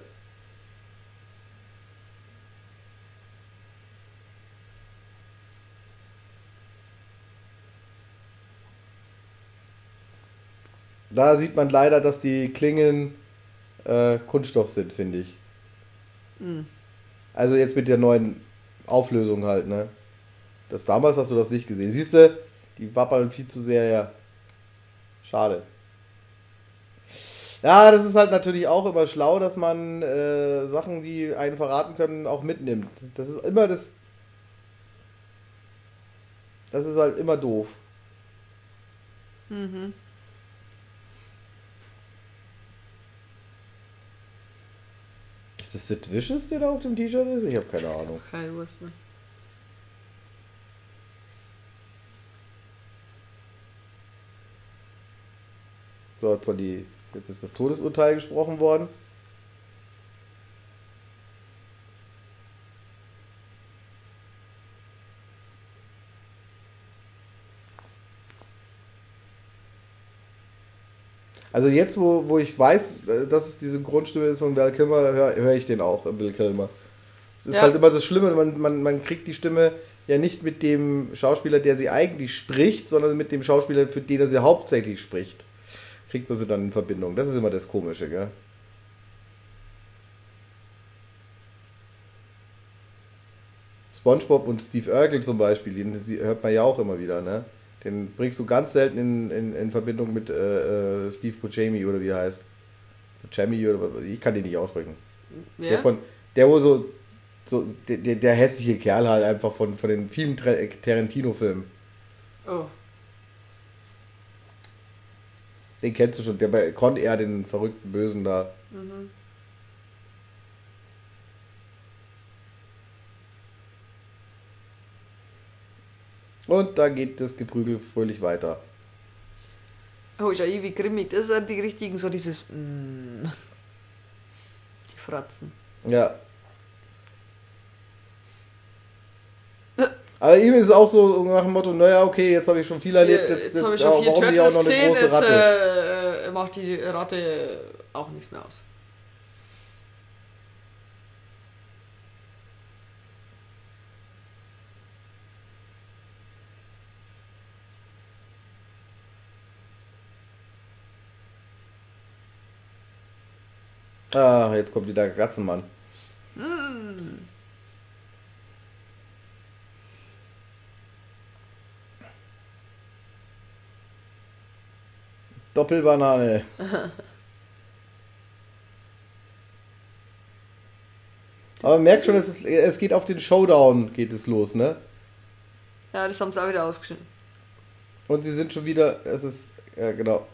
Da sieht man leider, dass die Klingen äh, Kunststoff sind, finde ich. Mhm. Also jetzt mit der neuen Auflösung halt, ne? Das damals hast du das nicht gesehen. Siehst du, die wappeln viel zu sehr, ja. Schade. Ja, das ist halt natürlich auch immer schlau, dass man äh, Sachen, die einen verraten können, auch mitnimmt. Das ist immer das. Das ist halt immer doof. Mhm. Ist das Sid Vicious, der da auf dem T-Shirt ist? Ich habe keine Ahnung. Keine Wusste. So, jetzt, soll die, jetzt ist das Todesurteil gesprochen worden. Also jetzt, wo, wo ich weiß, äh, dass es die Synchronstimme ist von Val Kilmer, höre hör ich den auch, Bill Kilmer. Es ist ja. halt immer das Schlimme, man, man, man kriegt die Stimme ja nicht mit dem Schauspieler, der sie eigentlich spricht, sondern mit dem Schauspieler, für den er sie hauptsächlich spricht kriegt man sie dann in Verbindung. Das ist immer das Komische, gell? SpongeBob und Steve Urkel zum Beispiel, den hört man ja auch immer wieder, ne? Den bringst du ganz selten in, in, in Verbindung mit äh, äh Steve Buscemi oder wie er heißt. Buscemi oder was, ich kann den nicht aussprechen. Ja? Der von, der wo so, so der, der hässliche Kerl halt einfach von, von den vielen Tarantino-Filmen. Oh. Den kennst du schon, der bei Con Air, den verrückten Bösen da. Mhm. Und da geht das Geprügel fröhlich weiter. Oh, ja ewig grimmig. Das sind die richtigen, so dieses. Mm, die Fratzen. Ja. Aber ihm ist es auch so nach dem Motto, naja, okay, jetzt habe ich schon viel erlebt, jetzt, jetzt, jetzt habe ich schon viel Turtles gesehen, jetzt äh, macht die Ratte auch nichts mehr aus. Ah, jetzt kommt wieder Katzenmann. Doppelbanane. Aber man merkt schon, es, es geht auf den Showdown, geht es los, ne? Ja, das haben sie auch wieder ausgeschnitten. Und sie sind schon wieder, es ist, ja genau.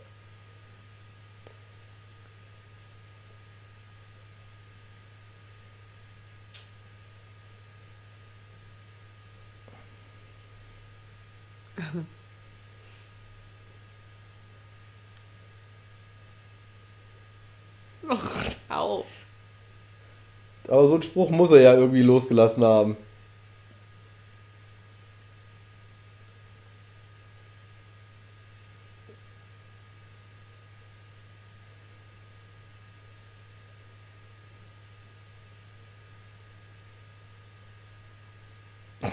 Aber so einen Spruch muss er ja irgendwie losgelassen haben.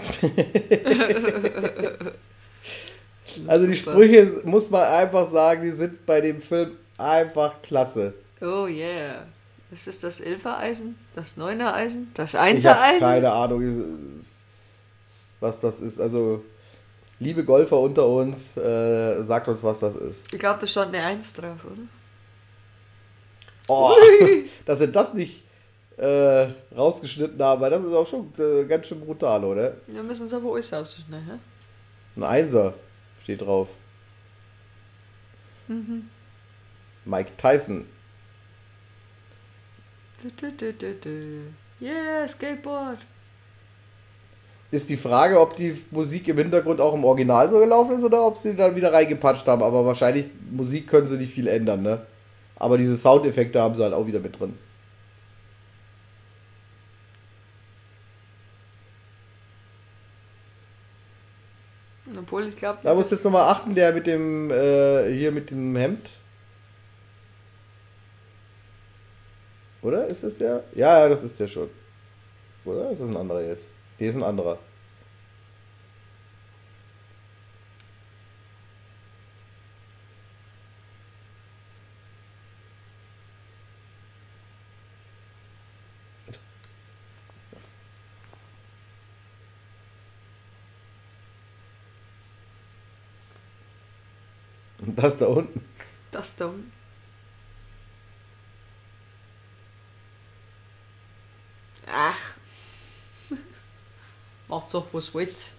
also die Sprüche, muss man einfach sagen, die sind bei dem Film einfach klasse. Oh yeah. Was ist das Elfer-Eisen? Das Neuner-Eisen? Das Einser-Eisen? keine Ahnung, was das ist. Also, liebe Golfer unter uns, äh, sagt uns, was das ist. Ich glaube, da stand eine Eins drauf, oder? Oh, dass sie das nicht äh, rausgeschnitten haben, weil das ist auch schon äh, ganz schön brutal, oder? Wir müssen es aber alles ausschneiden, hä? Ein Einser steht drauf. Mhm. Mike Tyson Yeah, Skateboard. Ist die Frage, ob die Musik im Hintergrund auch im Original so gelaufen ist oder ob sie dann wieder reingepatscht haben. Aber wahrscheinlich, Musik können sie nicht viel ändern, ne? Aber diese Soundeffekte haben sie halt auch wieder mit drin. Obwohl, ich glaube. Da musst du jetzt nochmal achten, der mit dem, äh, hier mit dem Hemd. Oder? Ist das der? Ja, ja, das ist der schon. Oder? Ist das ein anderer jetzt? Hier ist ein anderer. Und das da unten. Das da unten. Ach. Doch, was willst.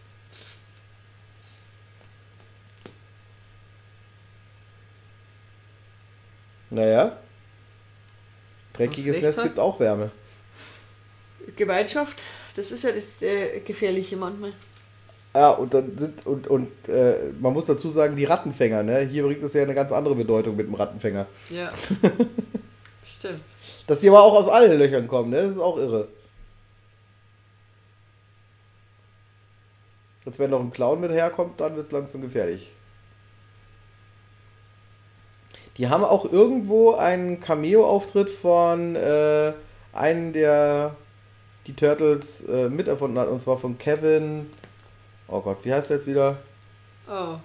Naja. Dreckiges Nest hat. gibt auch Wärme. Gemeinschaft, das ist ja das äh, Gefährliche manchmal. Ja, und dann sind, und, und äh, man muss dazu sagen, die Rattenfänger, ne? Hier bringt es ja eine ganz andere Bedeutung mit dem Rattenfänger. Ja. Stimmt. Dass die aber auch aus allen Löchern kommen, ne? Das ist auch irre. Als wenn noch ein Clown mit herkommt, dann wird es langsam gefährlich. Die haben auch irgendwo einen Cameo-Auftritt von äh, einem, der die Turtles äh, miterfunden hat, und zwar von Kevin. Oh Gott, wie heißt der jetzt wieder? Oh.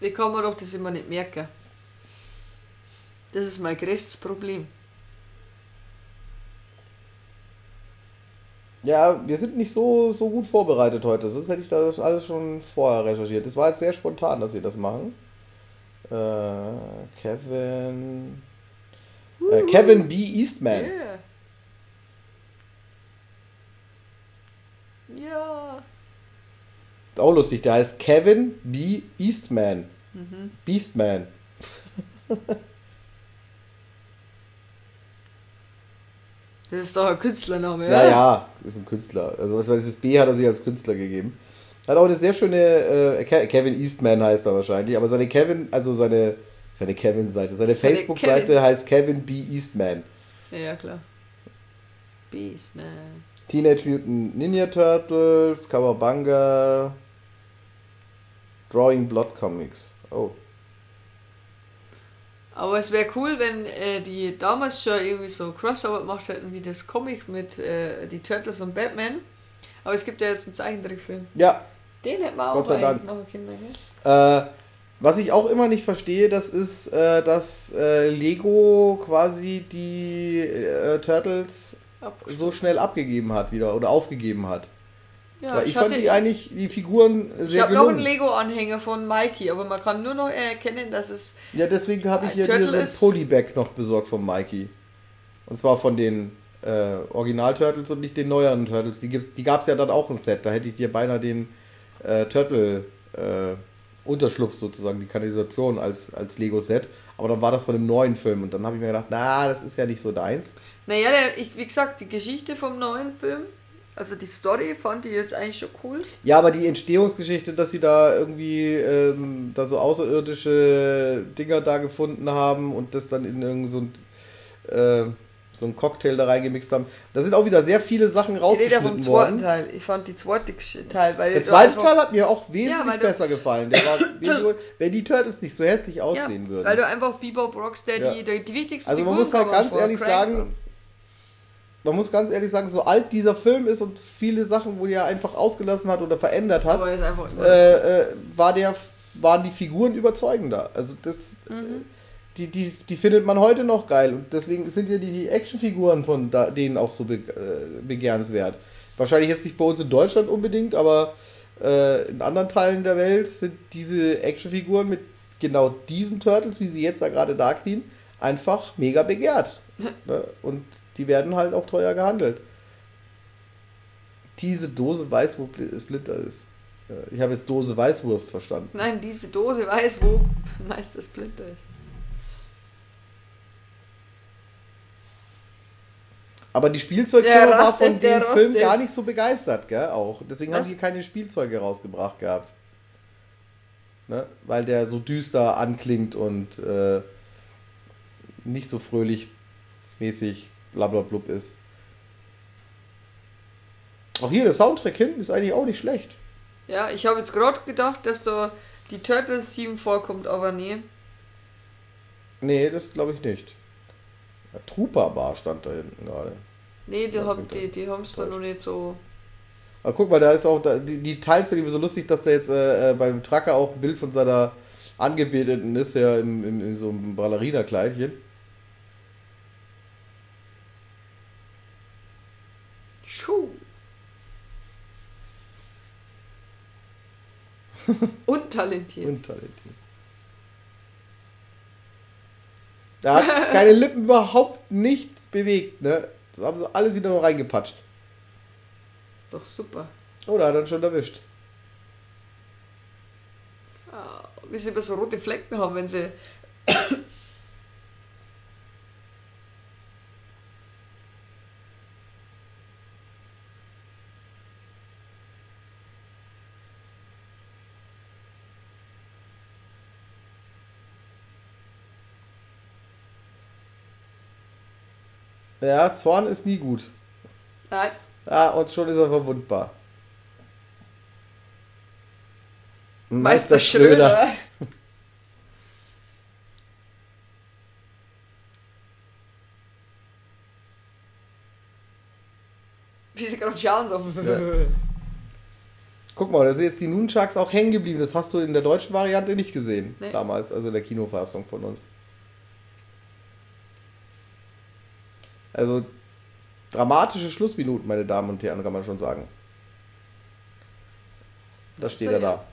Ich kann mir doch das immer nicht merken. Das ist mein größtes Problem. Ja, wir sind nicht so, so gut vorbereitet heute. Sonst hätte ich das alles schon vorher recherchiert. Es war jetzt sehr spontan, dass wir das machen. Äh, Kevin. Äh, Kevin B. Eastman. Yeah. Ja. Ist auch lustig, der heißt Kevin B. Eastman. Beastman. Das ist doch ein Künstlername, Ja, oder? ja, ist ein Künstler. Also was weiß ich, das B hat er sich als Künstler gegeben. Hat auch eine sehr schöne, äh, Ke- Kevin Eastman heißt er wahrscheinlich, aber seine Kevin, also seine, seine Kevin-Seite, seine, Seine Facebook-Seite heißt Kevin B. Eastman. Ja, ja, klar. Beastman. Teenage Mutant Ninja Turtles, Kawabanga, Drawing Blood Comics. Oh. Aber es wäre cool, wenn äh, die damals schon irgendwie so Crossover gemacht hätten, wie das Comic mit äh, die Turtles und Batman. Aber es gibt ja jetzt einen Zeichentrickfilm. Ja, Den hätten wir auch Gott sei Dank. Gell? äh, was ich auch immer nicht verstehe, das ist, äh, dass äh, Lego quasi die äh, Turtles so schnell abgegeben hat wieder oder aufgegeben hat. Ja, Weil ich, ich, fand hatte, die eigentlich, die Figuren ich sehr habe noch einen. Lego-Anhänger von Mikey, aber man kann nur noch erkennen, dass es Ja, deswegen habe ich hier Turtle diesen ist- Polybag noch besorgt von Mikey. Und zwar von den äh, Original-Turtles und nicht den neueren Turtles. Die, gibt's- die gab es ja dann auch im Set. Da hätte ich dir beinahe den äh, Turtle äh, Unterschlupf sozusagen, die Kanalisation als, als Lego-Set. Aber dann war das von dem neuen Film und dann habe ich mir gedacht, na, das ist ja nicht so deins. Naja, der, ich, wie gesagt, die Geschichte vom neuen Film, also die Story fand ich jetzt eigentlich schon cool. Ja, aber die Entstehungsgeschichte, dass sie da irgendwie ähm, da so außerirdische Dinger da gefunden haben und das dann in irgend so ein, äh, so ein Cocktail da reingemixt haben, da sind auch wieder sehr viele Sachen Ich rede ja vom rausgeschnitten zweiten worden. Teil. Ich fand die zweite Teil, weil Der zweite Teil hat mir auch wesentlich Ja, besser gefallen. Der war, wenn, die, Turtles nicht so hässlich ja, aussehen würden. weil du einfach Bebop Rocksteady, Ja. die, die wichtigsten Also man Figuren muss halt ganz ehrlich sagen, man muss ganz ehrlich sagen, so alt dieser Film ist und viele Sachen, wo er einfach ausgelassen hat oder verändert hat, äh, äh, war der, waren die Figuren überzeugender. Also das, Mhm. die, die, die findet man heute noch geil und deswegen sind ja die, die Actionfiguren von da, denen auch so be, äh, begehrenswert. Wahrscheinlich jetzt nicht bei uns in Deutschland unbedingt, aber äh, in anderen Teilen der Welt sind diese Actionfiguren mit genau diesen Turtles, wie sie jetzt da gerade da knien, einfach mega begehrt. ne? Und die werden halt auch teuer gehandelt. Diese Dose weiß, wo Bl- Splinter ist. Äh, Ich habe jetzt Dose Weißwurst verstanden. Nein, diese Dose weiß, wo meist das Splinter ist. Aber die Spielzeugfirma war von dem Film gar nicht so begeistert, gell? Auch. Deswegen haben Was? die keine Spielzeuge rausgebracht gehabt. Ne? Weil der so düster anklingt und äh, nicht so fröhlich mäßig blablablub ist. Auch hier, der Soundtrack hinten ist eigentlich auch nicht schlecht. Ja, ich habe jetzt gerade gedacht, dass da die Turtles-Team vorkommt, aber nee. Nee, das glaube ich nicht. Ja, Trooper Bar stand da hinten gerade. Nee, die haben bitte. die, die haben's da Falsch. noch nicht so. Aber guck mal, da ist auch, da, die, die Teils sind so lustig, dass da jetzt äh, äh, beim Trucker auch ein Bild von seiner Angebeteten ist, ja im, im, in so einem Ballerina-Kleidchen. Untalentiert. Untalentiert. Da hat keine Lippen überhaupt nicht bewegt, ne? Das haben sie alles wieder noch reingepatscht. Ist doch super. Oh, da hat er schon erwischt. Ah, wie sie immer so rote Flecken haben, wenn sie. Ja, Zorn ist nie gut. Nein. Ah, und schon ist er verwundbar. Meister Schröder. Wie sie gerade schauen so. Ja. Guck mal, da sind jetzt die Nunchucks auch hängen geblieben. Das hast du in der deutschen Variante nicht gesehen. Nee. Damals, also in der Kinofassung von uns. Also dramatische Schlussminuten, meine Damen und Herren, kann man schon sagen. Da steht So, er ja. da.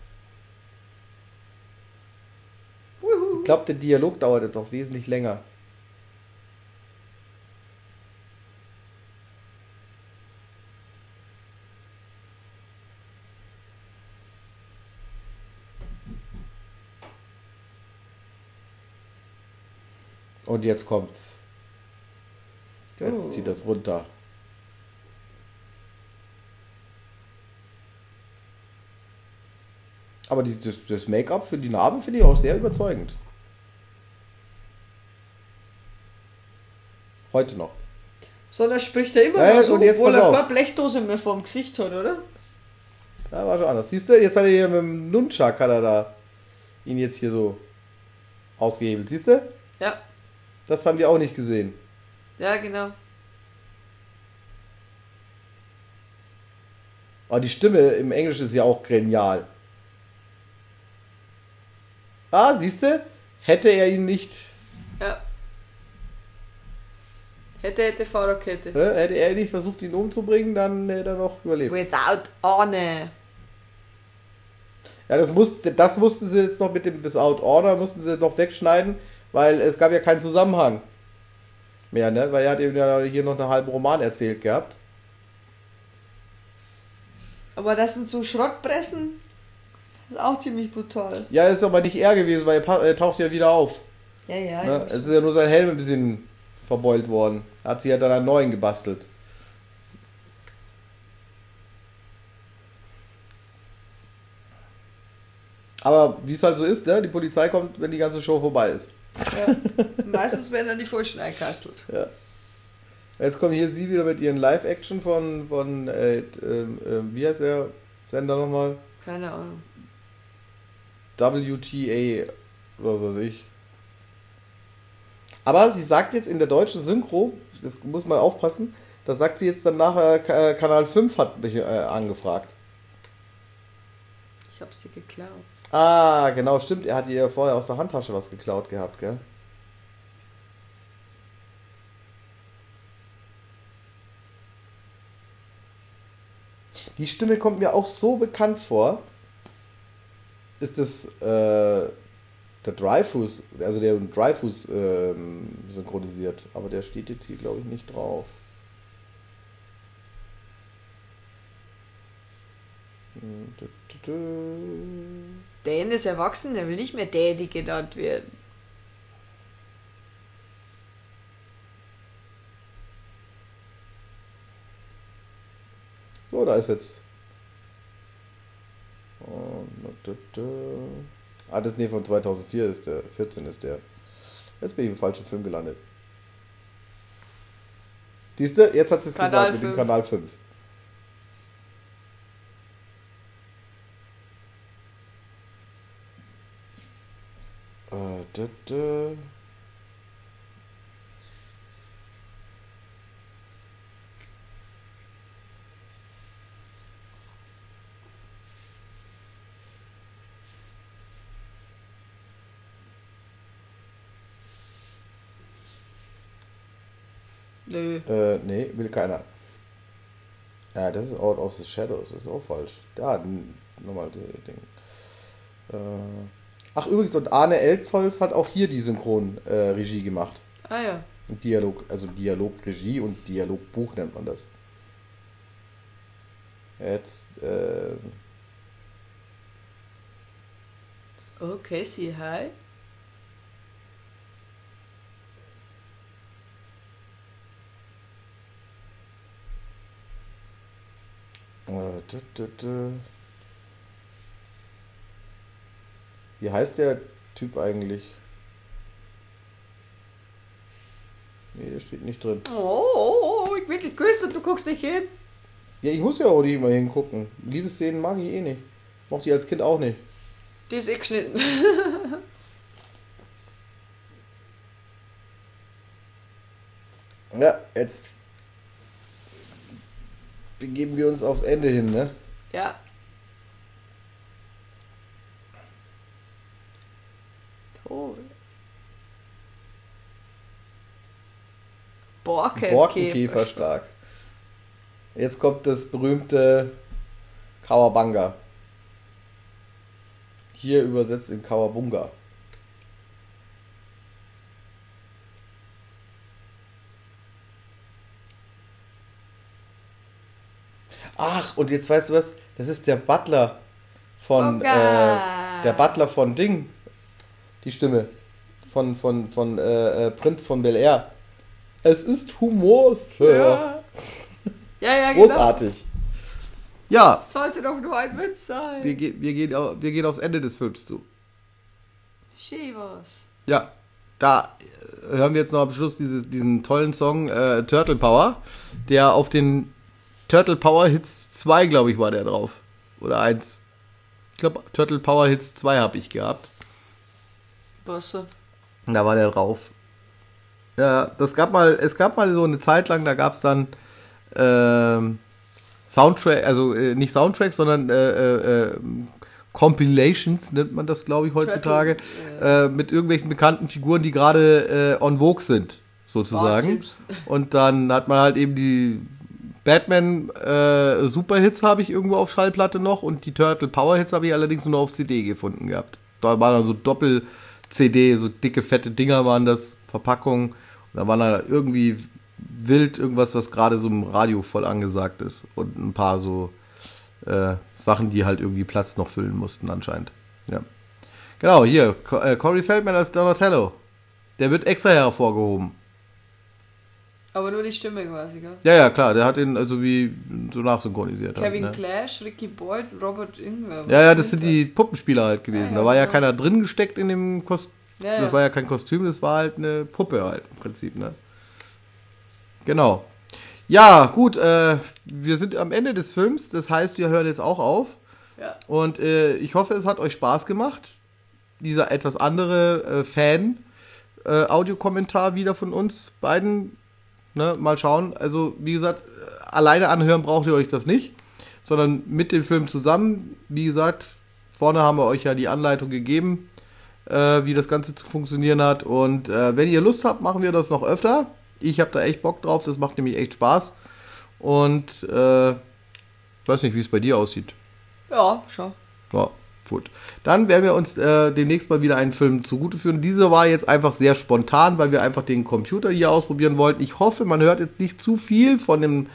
Ich glaube, der Dialog dauert jetzt noch wesentlich länger. Und jetzt kommt's. Jetzt Oh. zieht das runter. Aber die, das, das Make-up für die Narben finde ich auch sehr überzeugend. Heute noch. Sondern spricht er immer Ja, noch so, und jetzt obwohl er keine Blechdose mehr vorm Gesicht hat, oder? Ja, war schon anders. Siehst du, jetzt hat er hier mit dem Nunchuck, hat er da ihn jetzt hier so ausgehebelt. Siehst du? Ja, Das haben wir auch nicht gesehen. Ja, genau. Aber die Stimme im Englischen ist ja auch genial. Ah, siehst du? Hätte er ihn nicht, Ja. Hätte, hätte, Fahrradkette. hätte er nicht versucht, ihn umzubringen, dann hätte er noch überlebt. Without Honor. Ja, das, musste, das mussten sie jetzt noch mit dem Without Order, mussten sie noch wegschneiden, weil es gab ja keinen Zusammenhang mehr, ne? Weil er hat eben ja hier noch einen halben Roman erzählt gehabt. Aber das sind so Schrottpressen. Das ist auch ziemlich brutal. Ja, ist aber nicht er gewesen, weil er, taucht ja wieder auf. Ja, ja. Ne? Es ist ja nur sein Helm ein bisschen verbeult worden. Er hat sich ja dann einen neuen gebastelt. Aber wie es halt so ist, ne? die Polizei kommt, wenn die ganze Show vorbei ist. Ja. Meistens werden dann die Falschen einkastelt. Ja. Jetzt kommen hier sie wieder mit ihren Live-Action von, von äh, ähm, ähm, wie heißt der Sender nochmal? Keine Ahnung. WTA oder was weiß ich. Aber sie sagt jetzt in der deutschen Synchro, das muss man aufpassen, da sagt sie jetzt dann nachher, äh, Kanal 5 hat mich äh, angefragt. Ich hab sie geklaut. Ah, genau, stimmt. Er hat ihr vorher aus der Handtasche was geklaut gehabt, gell? Die Stimme kommt mir auch so bekannt vor. Ist das äh, der Dreyfus, also der Dreyfus ähm, synchronisiert, aber der steht jetzt hier, glaube ich, nicht drauf. Dü- dü- dü. Dan ist erwachsen, der will nicht mehr Daddy genannt werden. So, da ist jetzt. Ah, das nee, von 2004 ist der. 14 ist der. Jetzt bin ich im falschen Film gelandet. Siehst du, jetzt hat sie es gesagt mit dem 5. Kanal 5. Dü- dü. Nö. Äh, nee, will keiner. Ja, das ist Out of the Shadows, das ist auch falsch. Ja, n- nochmal die Ding. Äh, ach, übrigens, und Arne Elzholz hat auch hier die Synchron-Regie gemacht. Ah ja. Dialog, also Dialogregie und Dialogbuch nennt man das. Jetzt, äh, Oh, Casey, hi. äh, Wie heißt der Typ eigentlich? Nee, der steht nicht drin. Oh, ich bin geküsst und du guckst nicht hin. Ja, ich muss ja auch nicht immer hingucken. Liebesszenen mag ich eh nicht. Mochte ich als Kind auch nicht. Die ist eh geschnitten. Ja, jetzt begeben wir uns aufs Ende hin, ne? ja. Toll. Borkenkäfer. Borkenkäferschlag. Jetzt kommt das berühmte Kawabanga. Hier übersetzt in Kawabunga. Ach, und jetzt weißt du was? Das ist der Butler von Bunga. äh, der Butler von Ding. Die Stimme von von von äh, äh, Prinz von Bel Air. Es ist Humor, Sir. Ja. Ja, ja, genau. Großartig. Ja, Sollte doch nur ein Witz sein. wir, ge wir, gehen, wir gehen aufs Ende des Films zu. Shivas. Ja, da äh, hören wir jetzt noch am Schluss dieses, diesen tollen Song äh, Turtle Power, der auf den Turtle Power Hits 2, glaube ich, war der drauf. Oder 1. Ich glaube, Turtle Power Hits 2 habe ich gehabt. Was? Da war der drauf. Ja, das gab mal, es gab mal so eine Zeit lang, da gab es dann ähm, Soundtrack, also äh, nicht Soundtracks, sondern äh, äh, äh, Compilations nennt man das, glaube ich, heutzutage, äh, mit irgendwelchen bekannten Figuren, die gerade äh, on vogue sind, sozusagen. Und dann hat man halt eben die Batman äh, Superhits habe ich irgendwo auf Schallplatte noch und die Turtle Power Hits habe ich allerdings nur auf CD gefunden gehabt. Da waren dann so Doppel-CD, so dicke, fette Dinger waren das, Verpackungen. Da waren da irgendwie wild irgendwas, was gerade so im Radio voll angesagt ist. Und ein paar so äh, Sachen, die halt irgendwie Platz noch füllen mussten anscheinend. Ja. Genau, hier, äh, Corey Feldman als Donatello. Der wird extra hervorgehoben. Aber nur die Stimme quasi, gell? Ja, ja, klar, der hat ihn also wie so nachsynchronisiert. Kevin halt, ne? Clash, Ricky Boyd, Robert Ingwer. Ja, ja, das sind die Puppenspieler halt gewesen. Ja, ja, da war ja genau. keiner drin gesteckt in dem Kostüm. Ja, ja. Das war ja kein Kostüm, das war halt eine Puppe halt im Prinzip, ne? Genau. Ja, gut, äh, wir sind am Ende des Films, das heißt, wir hören jetzt auch auf. Ja. Und äh, ich hoffe, es hat euch Spaß gemacht. Dieser etwas andere äh, Fan-Audiokommentar wieder von uns beiden. Ne, mal schauen. Also, wie gesagt, äh, alleine anhören braucht ihr euch das nicht, sondern mit dem Film zusammen. Wie gesagt, vorne haben wir euch ja die Anleitung gegeben, äh, wie das Ganze zu funktionieren hat. Und äh, wenn ihr Lust habt, machen wir das noch öfter. Ich habe da echt Bock drauf. Das macht nämlich echt Spaß. Und äh, weiß nicht, wie es bei dir aussieht. Ja, schon. Ja, gut. Dann werden wir uns äh, demnächst mal wieder einen Film zugute führen. Dieser war jetzt einfach sehr spontan, weil wir einfach den Computer hier ausprobieren wollten. Ich hoffe, man hört jetzt nicht zu viel von dem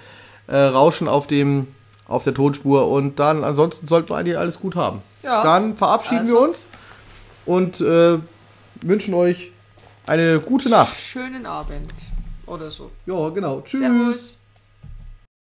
äh, Rauschen auf dem auf der Tonspur und dann ansonsten sollten wir eigentlich alles gut haben. Ja. Dann verabschieden Also. wir uns und äh, wünschen euch eine gute Nacht. Schönen Abend. Oder so. Ja, genau. Tschüss. Servus.